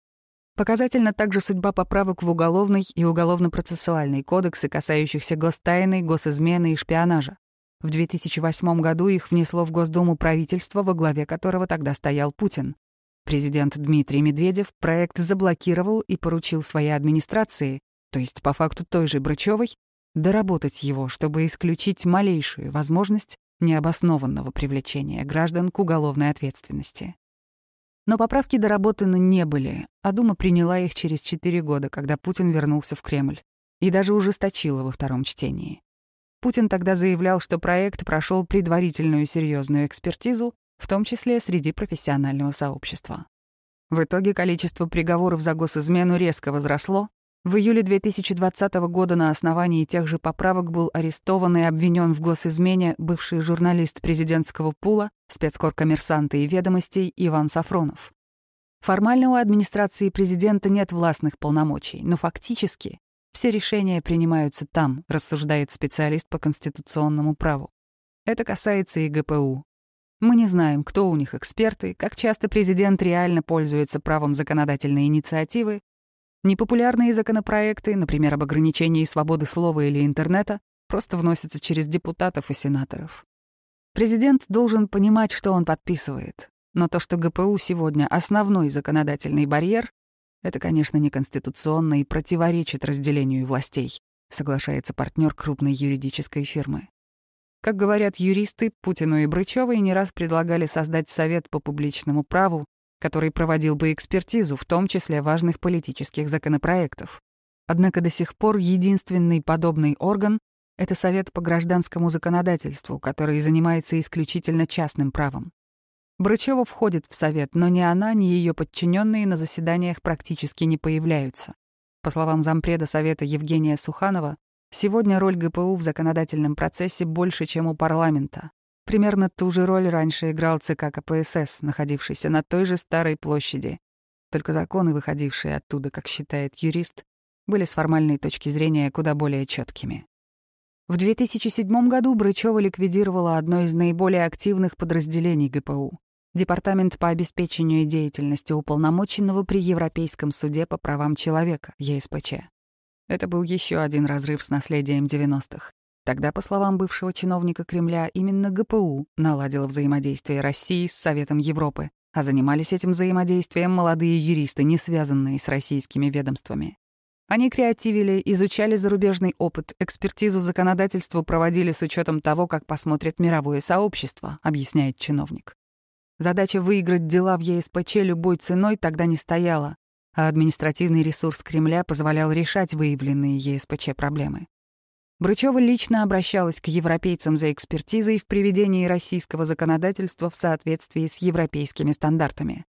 Показательна также судьба поправок в уголовный и уголовно-процессуальный кодексы, касающихся гостайны, госизмены и шпионажа. В 2008 году их внесло в Госдуму правительство, во главе которого тогда стоял Путин. Президент Дмитрий Медведев проект заблокировал и поручил своей администрации, то есть по факту той же Брычевой, доработать его, чтобы исключить малейшую возможность необоснованного привлечения граждан к уголовной ответственности. Но поправки доработаны не были, а Дума приняла их через четыре года, когда Путин вернулся в Кремль, и даже ужесточила во втором чтении. Путин тогда заявлял, что проект прошел предварительную серьезную экспертизу, в том числе среди профессионального сообщества. В итоге количество приговоров за госизмену резко возросло, в июле 2020 года на основании тех же поправок был арестован и обвинен в госизмене бывший журналист президентского пула, спецкор-коммерсанта и ведомостей Иван Сафронов. Формально у администрации президента нет властных полномочий, но фактически все решения принимаются там, рассуждает специалист по конституционному праву. Это касается и ГПУ. Мы не знаем, кто у них эксперты, как часто президент реально пользуется правом законодательной инициативы, Непопулярные законопроекты, например, об ограничении свободы слова или интернета, просто вносятся через депутатов и сенаторов. Президент должен понимать, что он подписывает. Но то, что ГПУ сегодня основной законодательный барьер, это, конечно, неконституционно и противоречит разделению властей, соглашается партнер крупной юридической фирмы. Как говорят юристы, Путину и Брычевой не раз предлагали создать Совет по публичному праву, который проводил бы экспертизу, в том числе важных политических законопроектов. Однако до сих пор единственный подобный орган — это Совет по гражданскому законодательству, который занимается исключительно частным правом. Брычева входит в Совет, но ни она, ни ее подчиненные на заседаниях практически не появляются. По словам зампреда Совета Евгения Суханова, сегодня роль ГПУ в законодательном процессе больше, чем у парламента. Примерно ту же роль раньше играл ЦК КПСС, находившийся на той же старой площади. Только законы, выходившие оттуда, как считает юрист, были с формальной точки зрения куда более четкими. В 2007 году Брычева ликвидировала одно из наиболее активных подразделений ГПУ — Департамент по обеспечению деятельности уполномоченного при Европейском суде по правам человека, ЕСПЧ. Это был еще один разрыв с наследием 90-х. Тогда, по словам бывшего чиновника Кремля, именно ГПУ наладила взаимодействие России с Советом Европы, а занимались этим взаимодействием молодые юристы, не связанные с российскими ведомствами. Они креативили, изучали зарубежный опыт, экспертизу законодательства проводили с учетом того, как посмотрит мировое сообщество, объясняет чиновник. Задача выиграть дела в ЕСПЧ любой ценой тогда не стояла, а административный ресурс Кремля позволял решать выявленные ЕСПЧ проблемы. Брычева лично обращалась к европейцам за экспертизой в приведении российского законодательства в соответствии с европейскими стандартами.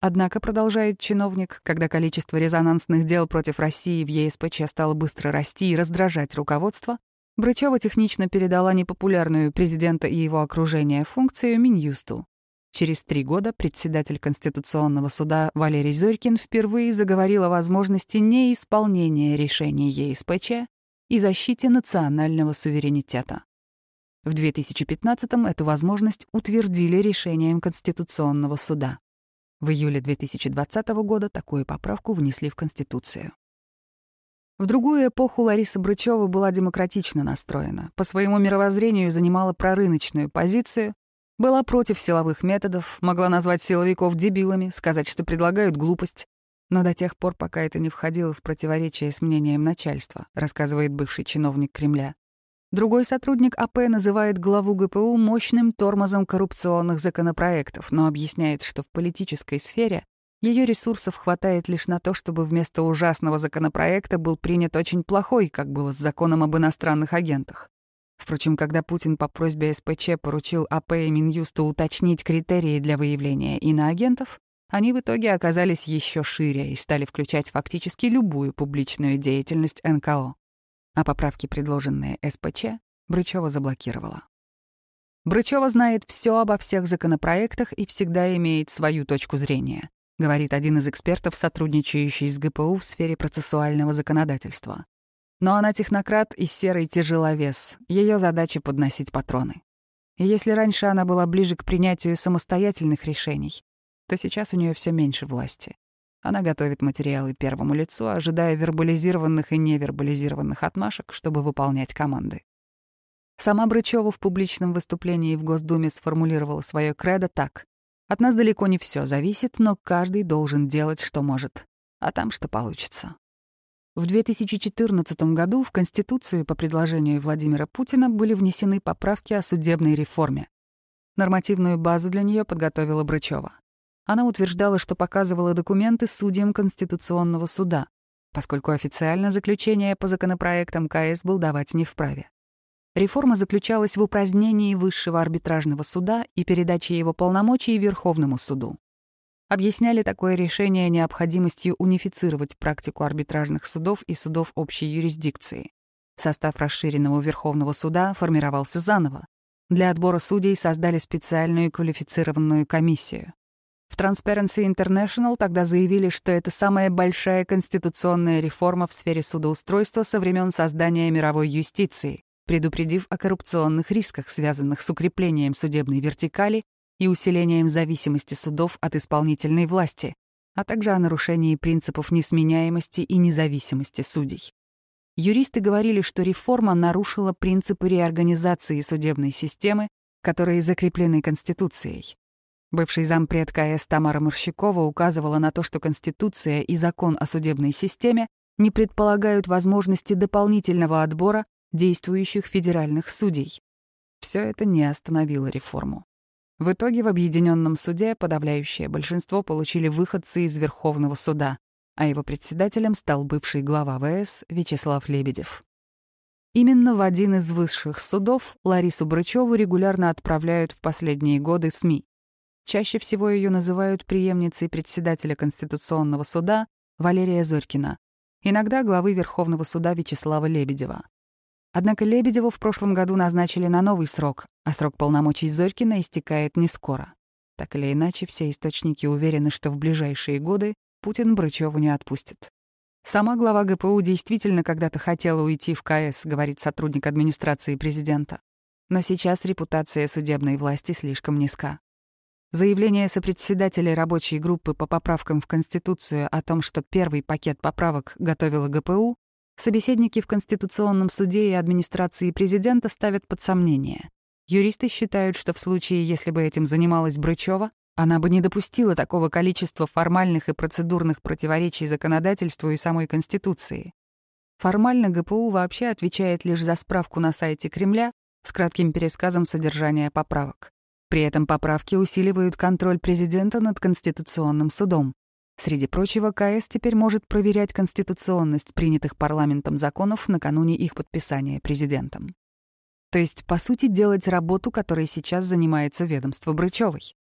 Однако, продолжает чиновник, когда количество резонансных дел против России в ЕСПЧ стало быстро расти и раздражать руководство, Брычева технично передала непопулярную президента и его окружение функцию Минюсту. Через три года председатель Конституционного суда Валерий Зорькин впервые заговорил о возможности неисполнения решений ЕСПЧ и защите национального суверенитета. В 2015-м эту возможность утвердили решением Конституционного суда. В июле 2020 года такую поправку внесли в Конституцию. В другую эпоху Лариса Брычева была демократично настроена, по своему мировоззрению занимала прорыночную позицию, была против силовых методов, могла назвать силовиков дебилами, сказать, что предлагают глупость, но до тех пор, пока это не входило в противоречие с мнением начальства, рассказывает бывший чиновник Кремля. Другой сотрудник АП называет главу ГПУ мощным тормозом коррупционных законопроектов, но объясняет, что в политической сфере ее ресурсов хватает лишь на то, чтобы вместо ужасного законопроекта был принят очень плохой, как было с законом об иностранных агентах. Впрочем, когда Путин по просьбе СПЧ поручил АП и Минюсту уточнить критерии для выявления иноагентов, они в итоге оказались еще шире и стали включать фактически любую публичную деятельность НКО. А поправки, предложенные СПЧ, Брычева заблокировала. Брычева знает все обо всех законопроектах и всегда имеет свою точку зрения, говорит один из экспертов, сотрудничающий с ГПУ в сфере процессуального законодательства. Но она технократ и серый тяжеловес, ее задача — подносить патроны. И если раньше она была ближе к принятию самостоятельных решений, то сейчас у нее все меньше власти. Она готовит материалы первому лицу, ожидая вербализированных и невербализированных отмашек, чтобы выполнять команды. Сама Брычева в публичном выступлении в Госдуме сформулировала свое кредо так. «От нас далеко не все зависит, но каждый должен делать, что может. А там что получится». В 2014 году в Конституцию по предложению Владимира Путина были внесены поправки о судебной реформе. Нормативную базу для нее подготовила Брычева. Она утверждала, что показывала документы судьям Конституционного суда, поскольку официально заключение по законопроектам КС был давать не вправе. Реформа заключалась в упразднении высшего арбитражного суда и передаче его полномочий Верховному суду. Объясняли такое решение необходимостью унифицировать практику арбитражных судов и судов общей юрисдикции. Состав расширенного Верховного суда формировался заново. Для отбора судей создали специальную квалифицированную комиссию. В Transparency International тогда заявили, что это самая большая конституционная реформа в сфере судоустройства со времен создания мировой юстиции, предупредив о коррупционных рисках, связанных с укреплением судебной вертикали и усилением зависимости судов от исполнительной власти, а также о нарушении принципов несменяемости и независимости судей. Юристы говорили, что реформа нарушила принципы реорганизации судебной системы, которые закреплены Конституцией. Бывший зампред КС Тамара Морщикова указывала на то, что Конституция и закон о судебной системе не предполагают возможности дополнительного отбора действующих федеральных судей. Все это не остановило реформу. В итоге в Объединенном суде подавляющее большинство получили выходцы из Верховного суда, а его председателем стал бывший глава ВС Вячеслав Лебедев. Именно в один из высших судов Ларису Брычеву регулярно отправляют в последние годы СМИ. Чаще всего ее называют преемницей председателя Конституционного суда Валерия Зорькина, иногда главы Верховного суда Вячеслава Лебедева. Однако Лебедеву в прошлом году назначили на новый срок, а срок полномочий Зорькина истекает не скоро. Так или иначе, все источники уверены, что в ближайшие годы Путин Брычеву не отпустит. Сама глава ГПУ действительно когда-то хотела уйти в КС, говорит сотрудник администрации президента. Но сейчас репутация судебной власти слишком низка. Заявление сопредседателей рабочей группы по поправкам в Конституцию о том, что первый пакет поправок готовила ГПУ, Собеседники в Конституционном суде и администрации президента ставят под сомнение. Юристы считают, что в случае, если бы этим занималась Брычева, она бы не допустила такого количества формальных и процедурных противоречий законодательству и самой Конституции. Формально ГПУ вообще отвечает лишь за справку на сайте Кремля с кратким пересказом содержания поправок. При этом поправки усиливают контроль президента над Конституционным судом, Среди прочего, КС теперь может проверять конституционность принятых парламентом законов накануне их подписания президентом. То есть, по сути, делать работу, которой сейчас занимается ведомство Брычевой.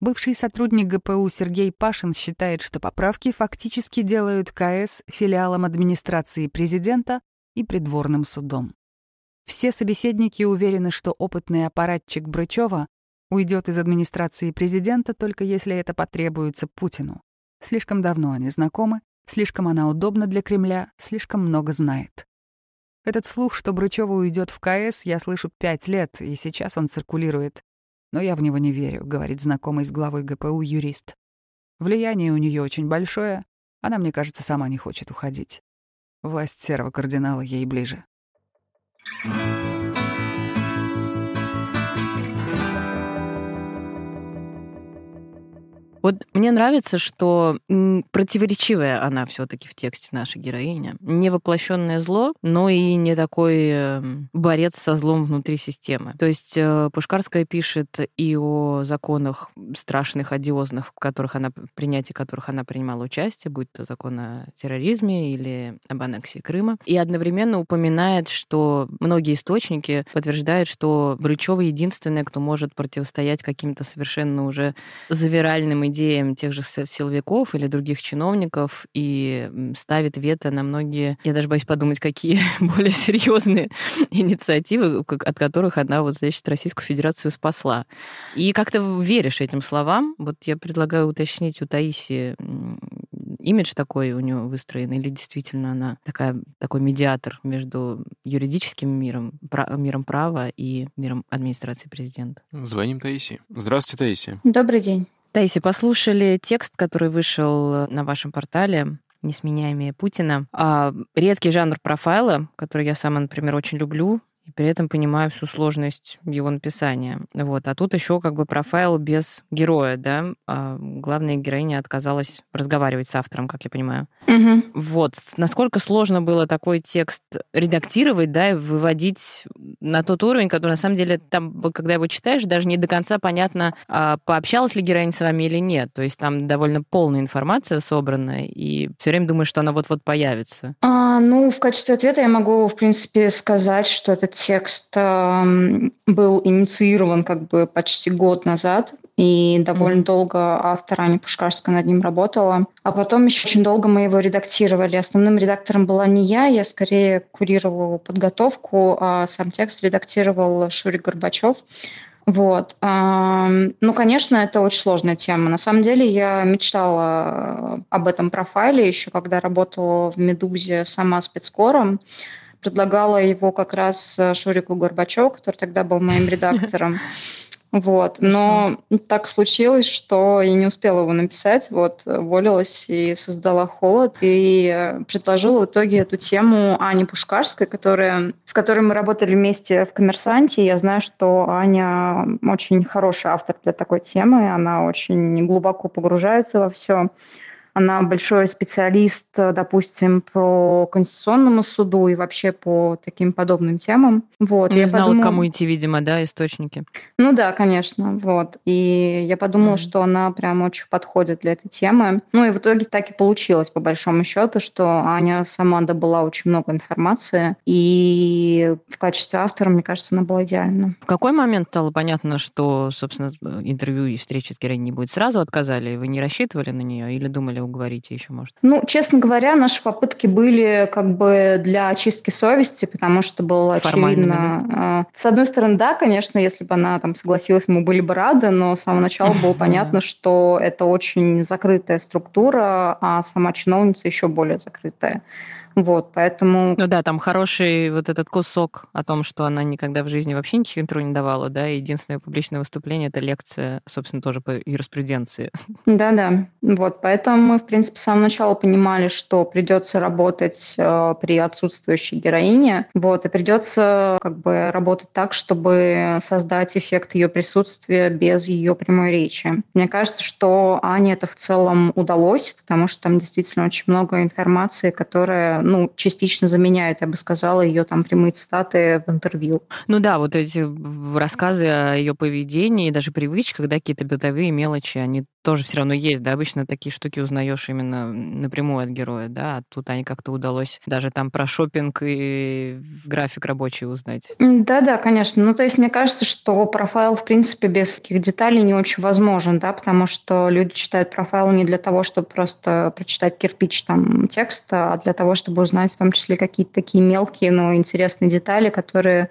Бывший сотрудник ГПУ Сергей Пашин считает, что поправки фактически делают КС филиалом администрации президента и придворным судом. Все собеседники уверены, что опытный аппаратчик Брычева уйдет из администрации президента только если это потребуется Путину. Слишком давно они знакомы, слишком она удобна для Кремля, слишком много знает. Этот слух, что Брычева уйдет в КС, я слышу пять лет, и сейчас он циркулирует. Но я в него не верю, говорит знакомый с главой ГПУ юрист. Влияние у нее очень большое, она, мне кажется, сама не хочет уходить. Власть серого кардинала ей ближе. Thank you. Вот мне нравится, что противоречивая она все-таки в тексте наша героиня. Не воплощенное зло, но и не такой эм, борец со злом внутри системы. То есть э, Пушкарская пишет и о законах страшных, одиозных, в которых она, принятии которых она принимала участие, будь то закон о терроризме или об аннексии Крыма. И одновременно упоминает, что многие источники подтверждают, что Брычева единственная, кто может противостоять каким-то совершенно уже завиральным идеям идеям тех же силовиков или других чиновников и ставит вето на многие, я даже боюсь подумать, какие более серьезные инициативы, от которых она вот, значит, Российскую Федерацию спасла. И как ты веришь этим словам? Вот я предлагаю уточнить у Таиси имидж такой у нее выстроен, или действительно она такая, такой медиатор между юридическим миром, пра- миром права и миром администрации президента? Звоним Таиси. Здравствуйте, Таиси. Добрый день. Таиси, послушали текст, который вышел на вашем портале несменяемые Путина. А, редкий жанр профайла, который я сама, например, очень люблю и при этом понимаю всю сложность его написания. Вот. А тут еще как бы профайл без героя, да. А главная героиня отказалась разговаривать с автором, как я понимаю. Угу. Вот. Насколько сложно было такой текст редактировать, да, и выводить на тот уровень, который на самом деле там, когда его читаешь, даже не до конца понятно, а пообщалась ли героиня с вами или нет. То есть там довольно полная информация собрана, и все время думаешь, что она вот-вот появится. А, ну, в качестве ответа я могу, в принципе, сказать, что этот текст э, был инициирован как бы почти год назад, и довольно mm-hmm. долго автор Аня Пушкарская над ним работала. А потом еще очень долго мы его редактировали. Основным редактором была не я, я скорее курировала подготовку, а сам текст редактировал Шурик Горбачев. Вот. Ну, конечно, это очень сложная тема. На самом деле я мечтала об этом профайле еще, когда работала в «Медузе» сама спецкором предлагала его как раз э, Шурику Горбачеву, который тогда был моим редактором. Вот. Но так случилось, что я не успела его написать. Вот, волилась и создала холод. И э, предложила в итоге эту тему Ане Пушкарской, которая, с которой мы работали вместе в «Коммерсанте». Я знаю, что Аня очень хороший автор для такой темы. Она очень глубоко погружается во все. Она большой специалист, допустим, по Конституционному суду и вообще по таким подобным темам. Вот. Не я знала, подумала... кому идти, видимо, да, источники. Ну да, конечно. Вот. И я подумала, mm. что она прям очень подходит для этой темы. Ну и в итоге так и получилось, по большому счету, что Аня сама добыла очень много информации. И в качестве автора, мне кажется, она была идеальна. В какой момент стало понятно, что, собственно, интервью и встречи с героиней не будет? Сразу отказали? Вы не рассчитывали на нее или думали, уговорите еще, может? Ну, честно говоря, наши попытки были как бы для очистки совести, потому что было очевидно... Да? С одной стороны, да, конечно, если бы она там согласилась, мы были бы рады, но с самого начала было понятно, что это очень закрытая структура, а сама чиновница еще более закрытая. Вот, поэтому... Ну да, там хороший вот этот кусок о том, что она никогда в жизни вообще никаких интервью не давала, да, и единственное публичное выступление — это лекция, собственно, тоже по юриспруденции. Да-да, вот, поэтому мы, в принципе, с самого начала понимали, что придется работать э, при отсутствующей героине, вот, и придется как бы работать так, чтобы создать эффект ее присутствия без ее прямой речи. Мне кажется, что Ане это в целом удалось, потому что там действительно очень много информации, которая ну, частично заменяет, я бы сказала, ее там прямые цитаты в интервью. Ну да, вот эти рассказы о ее поведении, даже привычках, да, какие-то бытовые мелочи, они тоже все равно есть, да, обычно такие штуки узнаешь именно напрямую от героя, да, а тут они как-то удалось даже там про шопинг и график рабочий узнать. Да-да, конечно. Ну, то есть мне кажется, что профайл, в принципе, без таких деталей не очень возможен, да, потому что люди читают профайл не для того, чтобы просто прочитать кирпич там текста, а для того, чтобы узнать в том числе какие-то такие мелкие, но интересные детали, которые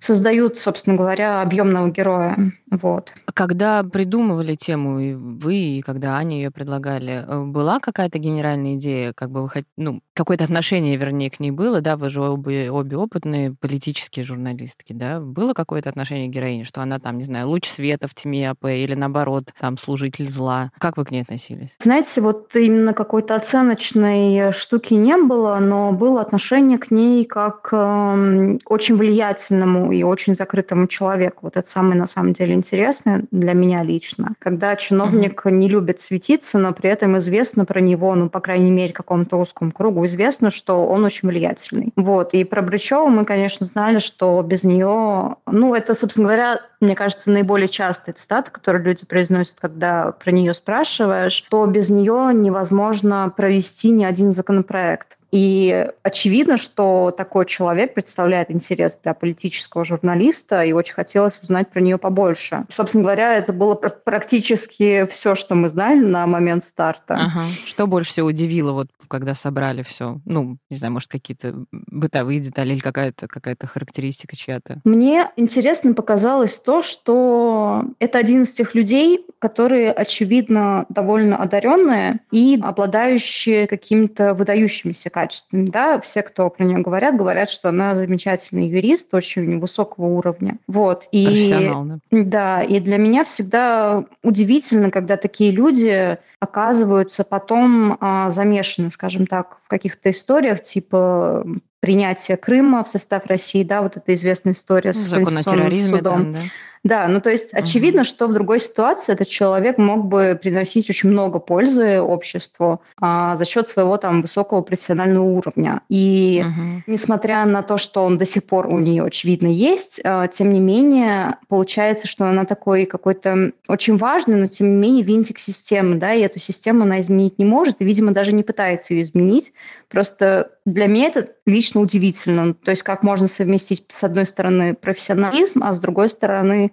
создают, собственно говоря, объемного героя. Вот. Когда придумывали тему, и вы, и когда Аня ее предлагали, э, была какая-то генеральная идея, как бы вы хот... ну, какое-то отношение, вернее, к ней было, да, вы же обе, обе опытные политические журналистки, да, было какое-то отношение к героине, что она там, не знаю, луч света в тьме АП или наоборот, там, служитель зла. Как вы к ней относились? Знаете, вот именно какой-то оценочной штуки не было, но было отношение к ней как э, очень влиятельному и очень закрытому человеку. Вот это самое, на самом деле, интересное для меня лично. Когда чиновник mm-hmm. не любит светиться, но при этом известно про него, ну, по крайней мере, какому-то узкому кругу известно, что он очень влиятельный. Вот. И про Брычеву мы, конечно, знали, что без нее... Ну, это, собственно говоря, мне кажется, наиболее частая цитата, которую люди произносят, когда про нее спрашиваешь, что без нее невозможно провести ни один законопроект. И очевидно, что такой человек представляет интерес для политического журналиста, и очень хотелось узнать про нее побольше. Собственно говоря, это было практически все, что мы знали на момент старта. Ага. Что больше всего удивило, вот когда собрали все? Ну, не знаю, может, какие-то бытовые детали или какая-то какая характеристика чья-то? Мне интересно показалось то, что это один из тех людей, которые, очевидно, довольно одаренные и обладающие какими-то выдающимися качествами. Да? Все, кто про нее говорят, говорят, что она замечательный юрист, очень высокого уровня. Вот. И, Профессионал, да? Да, и для меня всегда удивительно, когда такие люди оказываются потом а, замешаны, скажем так, в каких-то историях, типа принятия Крыма в состав России, да, вот эта известная история с Закон о терроризме судом. Там, да? Да, ну то есть очевидно, угу. что в другой ситуации этот человек мог бы приносить очень много пользы обществу а, за счет своего там высокого профессионального уровня. И угу. несмотря на то, что он до сих пор у нее очевидно есть, а, тем не менее получается, что она такой какой-то очень важный, но тем не менее винтик системы, да, и эту систему она изменить не может, и, видимо, даже не пытается ее изменить. Просто для меня это лично удивительно. То есть как можно совместить, с одной стороны, профессионализм, а с другой стороны,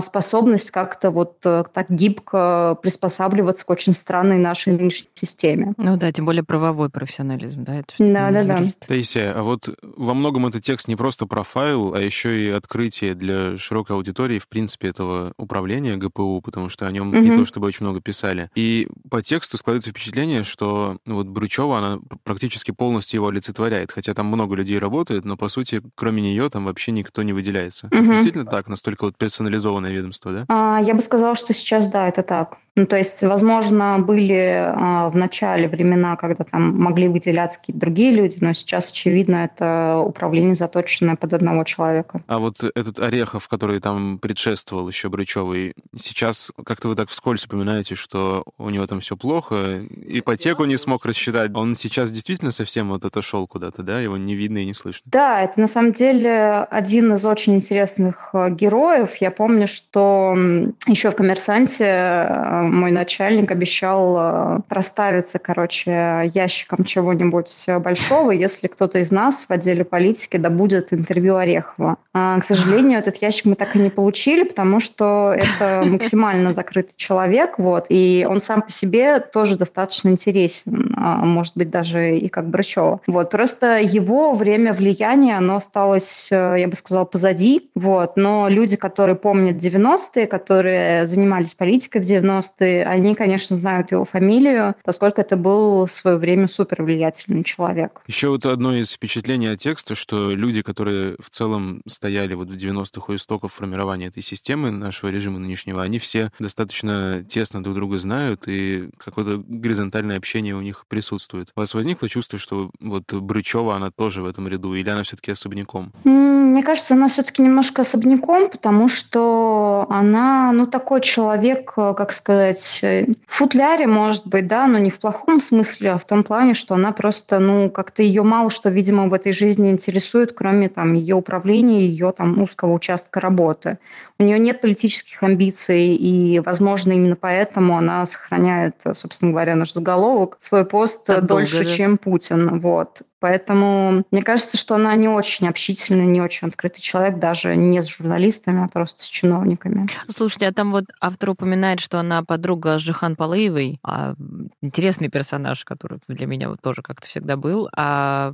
способность как-то вот э, так гибко приспосабливаться к очень странной нашей нынешней системе. Ну да, тем более правовой профессионализм, да? Это да, да, да. Таисия, а вот во многом этот текст не просто про файл, а еще и открытие для широкой аудитории, в принципе, этого управления ГПУ, потому что о нем угу. не то чтобы очень много писали. И по тексту складывается впечатление, что ну, вот Брючева, она практически полностью его олицетворяет, хотя там много людей работает, но, по сути, кроме нее там вообще никто не выделяется. Угу. Это действительно так, настолько вот персонализованно централизованное ведомство, да? А, я бы сказала, что сейчас, да, это так. Ну, то есть, возможно, были а, в начале времена, когда там могли выделяться какие-то другие люди, но сейчас, очевидно, это управление заточенное под одного человека. А вот этот Орехов, который там предшествовал еще Брычевой, сейчас как-то вы так вскользь упоминаете, что у него там все плохо, ипотеку не смог рассчитать. Он сейчас действительно совсем вот отошел куда-то, да? Его не видно и не слышно. Да, это на самом деле один из очень интересных э, героев. Я помню, что еще в «Коммерсанте» э, мой начальник обещал э, проставиться, короче, ящиком чего-нибудь большого, если кто-то из нас в отделе политики добудет интервью Орехова. А, к сожалению, этот ящик мы так и не получили, потому что это максимально закрытый человек, вот, и он сам по себе тоже достаточно интересен, а, может быть, даже и как Брачева. Вот, просто его время влияния, оно осталось, э, я бы сказала, позади, вот, но люди, которые помнят 90-е, которые занимались политикой в 90-е, они, конечно, знают его фамилию, поскольку это был в свое время супер влиятельный человек. Еще вот одно из впечатлений от текста, что люди, которые в целом стояли вот в 90-х у истоков формирования этой системы нашего режима нынешнего, они все достаточно тесно друг друга знают, и какое-то горизонтальное общение у них присутствует. У вас возникло чувство, что вот Брычева, она тоже в этом ряду, или она все-таки особняком? Мне кажется, она все-таки немножко особняком, потому что она, ну, такой человек, как сказать, в футляре, может быть, да, но не в плохом смысле, а в том плане, что она просто, ну, как-то ее мало что, видимо, в этой жизни интересует, кроме там ее управления, ее там узкого участка работы. У нее нет политических амбиций, и, возможно, именно поэтому она сохраняет, собственно говоря, наш заголовок, свой пост так дольше, долго, да? чем Путин. Вот. Поэтому мне кажется, что она не очень общительный, не очень открытый человек, даже не с журналистами, а просто с чиновниками. Слушайте, а там вот автор упоминает, что она подруга Жихан Палыевой, а, интересный персонаж, который для меня вот тоже как-то всегда был. А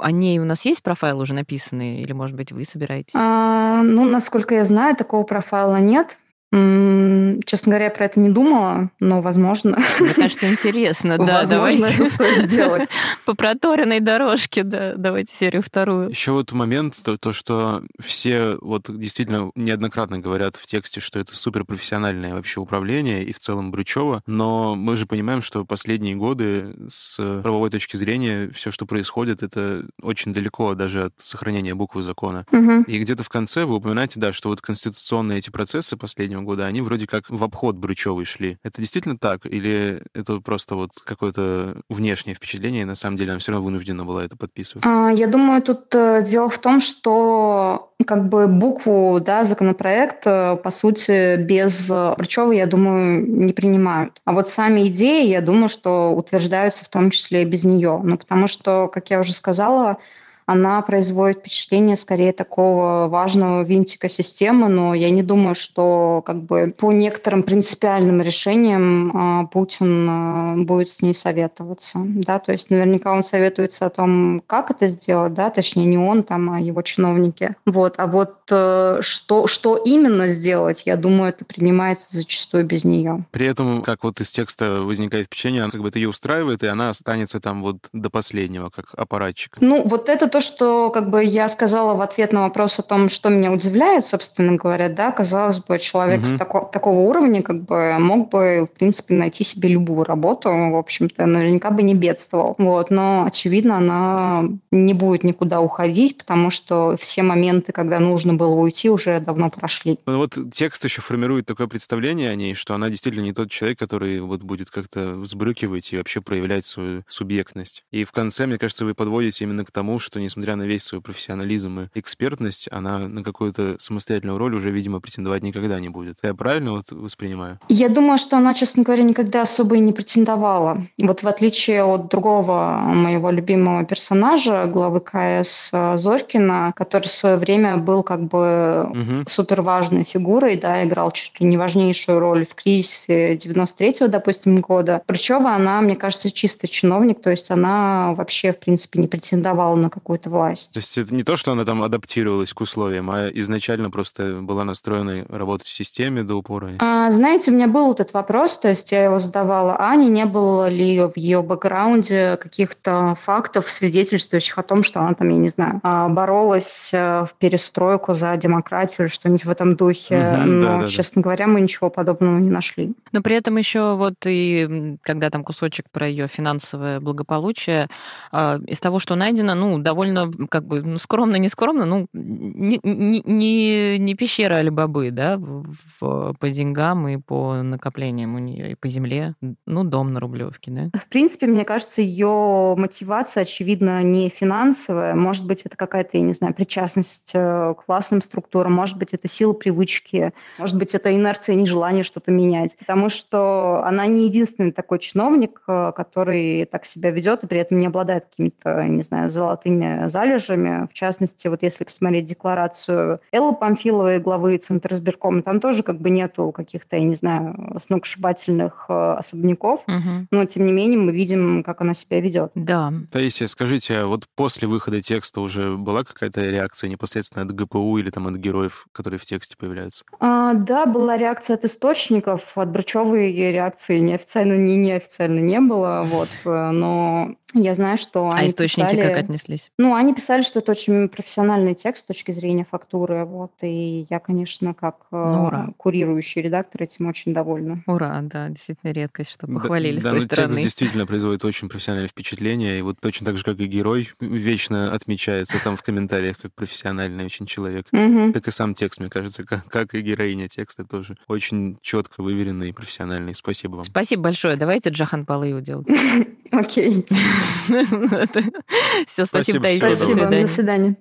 о ней у нас есть профайл уже написанный, или, может быть, вы собираетесь? А, ну, насколько я знаю, такого профайла нет. Честно говоря, я про это не думала, но возможно. Мне кажется, интересно, да, возможно, давайте. это стоит сделать. По проторенной дорожке, да, давайте серию вторую. Еще вот момент, то, то, что все вот действительно неоднократно говорят в тексте, что это суперпрофессиональное вообще управление и в целом Брючева, но мы же понимаем, что последние годы с правовой точки зрения все, что происходит, это очень далеко даже от сохранения буквы закона. Угу. И где-то в конце вы упоминаете, да, что вот конституционные эти процессы последнего года, они вроде как в обход Брючевой шли. Это действительно так? Или это просто вот какое-то внешнее впечатление, и на самом деле она все равно вынуждена была это подписывать? А, я думаю, тут э, дело в том, что как бы букву да, законопроекта, по сути, без Брючевой, я думаю, не принимают. А вот сами идеи, я думаю, что утверждаются в том числе и без нее. Ну, потому что, как я уже сказала, она производит впечатление скорее такого важного винтика системы, но я не думаю, что как бы по некоторым принципиальным решениям а, Путин а, будет с ней советоваться. Да? То есть наверняка он советуется о том, как это сделать, да? точнее не он, там, а его чиновники. Вот. А вот э, что, что именно сделать, я думаю, это принимается зачастую без нее. При этом, как вот из текста возникает впечатление, как бы это ее устраивает, и она останется там вот до последнего, как аппаратчик. Ну, вот это то, что как бы я сказала в ответ на вопрос о том, что меня удивляет, собственно говоря, да, казалось бы, человек угу. с тако, такого уровня как бы мог бы, в принципе, найти себе любую работу, в общем-то, наверняка бы не бедствовал. Вот, но, очевидно, она не будет никуда уходить, потому что все моменты, когда нужно было уйти, уже давно прошли. Ну, вот текст еще формирует такое представление о ней, что она действительно не тот человек, который вот будет как-то взбрыкивать и вообще проявлять свою субъектность. И в конце, мне кажется, вы подводите именно к тому, что, несмотря на весь свой профессионализм и экспертность, она на какую-то самостоятельную роль уже, видимо, претендовать никогда не будет. Я правильно вот воспринимаю? Я думаю, что она, честно говоря, никогда особо и не претендовала. Вот в отличие от другого моего любимого персонажа, главы КС Зорькина, который в свое время был как бы угу. супер важной фигурой, да, играл чуть ли не важнейшую роль в кризисе 93-го, допустим, года. Причева, она, мне кажется, чисто чиновник, то есть она вообще, в принципе, не претендовала на какую-то власть. То есть это не то, что она там адаптировалась к условиям, а изначально просто была настроена работать в системе до упора? А, знаете, у меня был этот вопрос, то есть я его задавала Ане, не было ли в ее бэкграунде каких-то фактов, свидетельствующих о том, что она там, я не знаю, а, боролась э, в перестройку за демократию или что-нибудь в этом духе. Угу, Но, да, да, честно да. говоря, мы ничего подобного не нашли. Но при этом еще вот и когда там кусочек про ее финансовое благополучие, а, из того, что найдено, ну, довольно как бы ну, скромно, не скромно, ну, не, не, не пещера Алибабы, да, в, по деньгам и по накоплениям у нее, и по земле, ну, дом на Рублевке, да? В принципе, мне кажется, ее мотивация, очевидно, не финансовая. Может быть, это какая-то, я не знаю, причастность э, к властным структурам, может быть, это сила привычки, может быть, это инерция, нежелание что-то менять. Потому что она не единственный такой чиновник, э, который так себя ведет и при этом не обладает какими-то, не знаю, золотыми залежами. В частности, вот если посмотреть декларацию Эллы Памфиловой, главы Центра сберкома, там тоже как бы нету каких-то, я не знаю, сногсшибательных э, особняков, угу. но тем не менее мы видим, как она себя ведет. Да. Таисия, скажите, а вот после выхода текста уже была какая-то реакция непосредственно от ГПУ или там от героев, которые в тексте появляются? А, да, была реакция от источников, от Брачевой реакции неофициально, не неофициально не было, вот, э, но я знаю, что а они источники писали... как отнеслись? Ну, они писали, что это очень профессиональный текст с точки зрения фактуры, вот, и я, конечно, как э, ну, ура. курирующий редактор этим очень довольна. Ура, да, действительно редкость, что похвалили да, с той да, стороны. текст действительно производит очень профессиональное впечатление, и вот точно так же, как и герой, вечно отмечается там в комментариях как профессиональный очень человек. Угу. Так и сам текст, мне кажется, как, как и героиня текста тоже очень четко выверенный и профессиональный. Спасибо вам. Спасибо большое. Давайте Джахан Палыеву делать. Окей. Все, спасибо, Таисия. Спасибо, до свидания.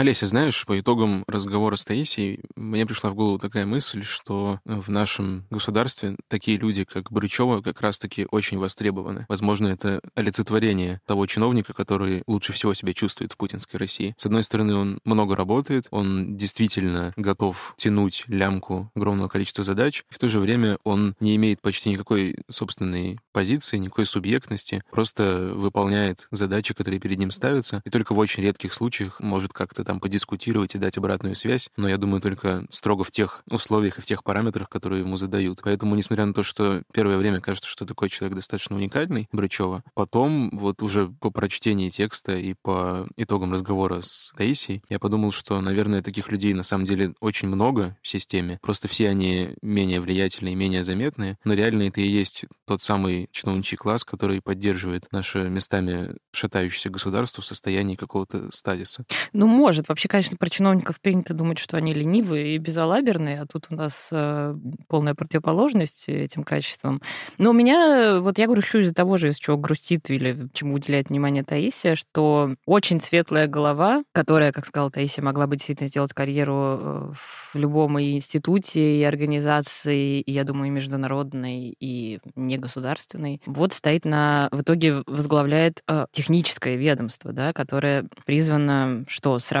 Олеся, знаешь, по итогам разговора с Таисией мне пришла в голову такая мысль, что в нашем государстве такие люди, как Брычева, как раз-таки очень востребованы. Возможно, это олицетворение того чиновника, который лучше всего себя чувствует в путинской России. С одной стороны, он много работает, он действительно готов тянуть лямку огромного количества задач, в то же время он не имеет почти никакой собственной позиции, никакой субъектности, просто выполняет задачи, которые перед ним ставятся, и только в очень редких случаях может как-то там подискутировать и дать обратную связь, но я думаю только строго в тех условиях и в тех параметрах, которые ему задают. Поэтому, несмотря на то, что первое время кажется, что такой человек достаточно уникальный, Брычева, потом вот уже по прочтении текста и по итогам разговора с Таисией, я подумал, что, наверное, таких людей на самом деле очень много в системе, просто все они менее влиятельные, менее заметные, но реально это и есть тот самый чиновничий класс, который поддерживает наше местами шатающееся государство в состоянии какого-то стадиса. Ну, может может. Вообще, конечно, про чиновников принято думать, что они ленивые и безалаберные, а тут у нас э, полная противоположность этим качествам. Но у меня, вот я грущу из-за того же, из чего грустит или чему уделяет внимание Таисия, что очень светлая голова, которая, как сказала Таисия, могла бы действительно сделать карьеру э, в любом и институте, и организации, и, я думаю, и международной, и негосударственной, вот стоит на... В итоге возглавляет э, техническое ведомство, да, которое призвано что, сравнивать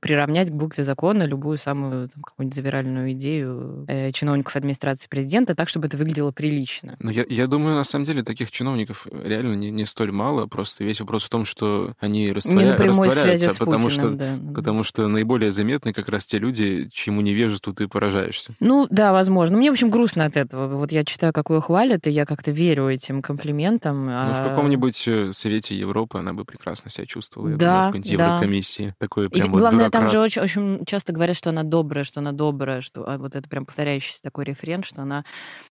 приравнять к букве закона любую самую там, какую-нибудь завиральную идею э, чиновников администрации президента так, чтобы это выглядело прилично. Ну, я, я думаю, на самом деле, таких чиновников реально не, не столь мало. Просто весь вопрос в том, что они растворя... растворяются, потому, Путиным, что, да. потому что наиболее заметны как раз те люди, чьему невежеству ты поражаешься. Ну, да, возможно. Мне, в общем, грустно от этого. Вот я читаю, какую хвалят, и я как-то верю этим комплиментам. Ну, а... в каком-нибудь э, Совете Европы она бы прекрасно себя чувствовала. Я да, думаю, в какой-нибудь да. Еврокомиссии. Прям и, вот главное, бюрократ. там же очень, очень часто говорят, что она добрая, что она добрая, что а вот это прям повторяющийся такой рефрен, что она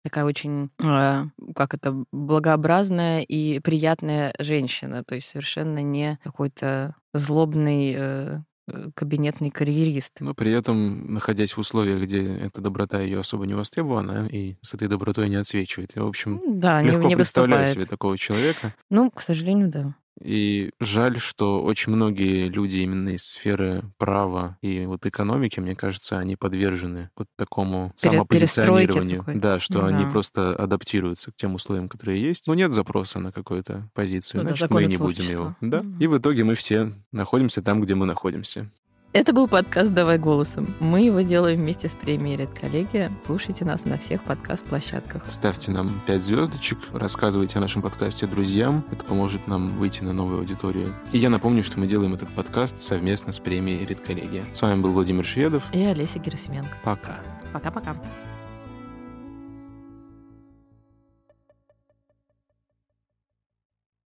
такая очень, э, как это, благообразная и приятная женщина, то есть совершенно не какой-то злобный э, э, кабинетный карьерист. Но при этом, находясь в условиях, где эта доброта ее особо не востребована, и с этой добротой не отсвечивает. Я, в общем, да, легко не, не представляю выступает. себе такого человека. Ну, к сожалению, да. И жаль, что очень многие люди именно из сферы права и вот экономики, мне кажется, они подвержены вот такому Пере- самопозиционированию. Да, что да. они просто адаптируются к тем условиям, которые есть. Но нет запроса на какую-то позицию, ну, значит, мы не будем его. Да? Mm-hmm. И в итоге мы все находимся там, где мы находимся. Это был подкаст «Давай голосом». Мы его делаим вместе с премией «Редколлегия». Слушайте нас на всех подкаст-площадках. Ставьте нам 5 звездочек, рассказывайте о нашем подкасте друзьям. Это поможет нам выйти на новую аудиторию. И я напомню, что мы делаем этот подкаст совместно с премией «Редколлегия». С вами был Владимир Шведов. И Олеся Герасименко. Пока. Пока-пока.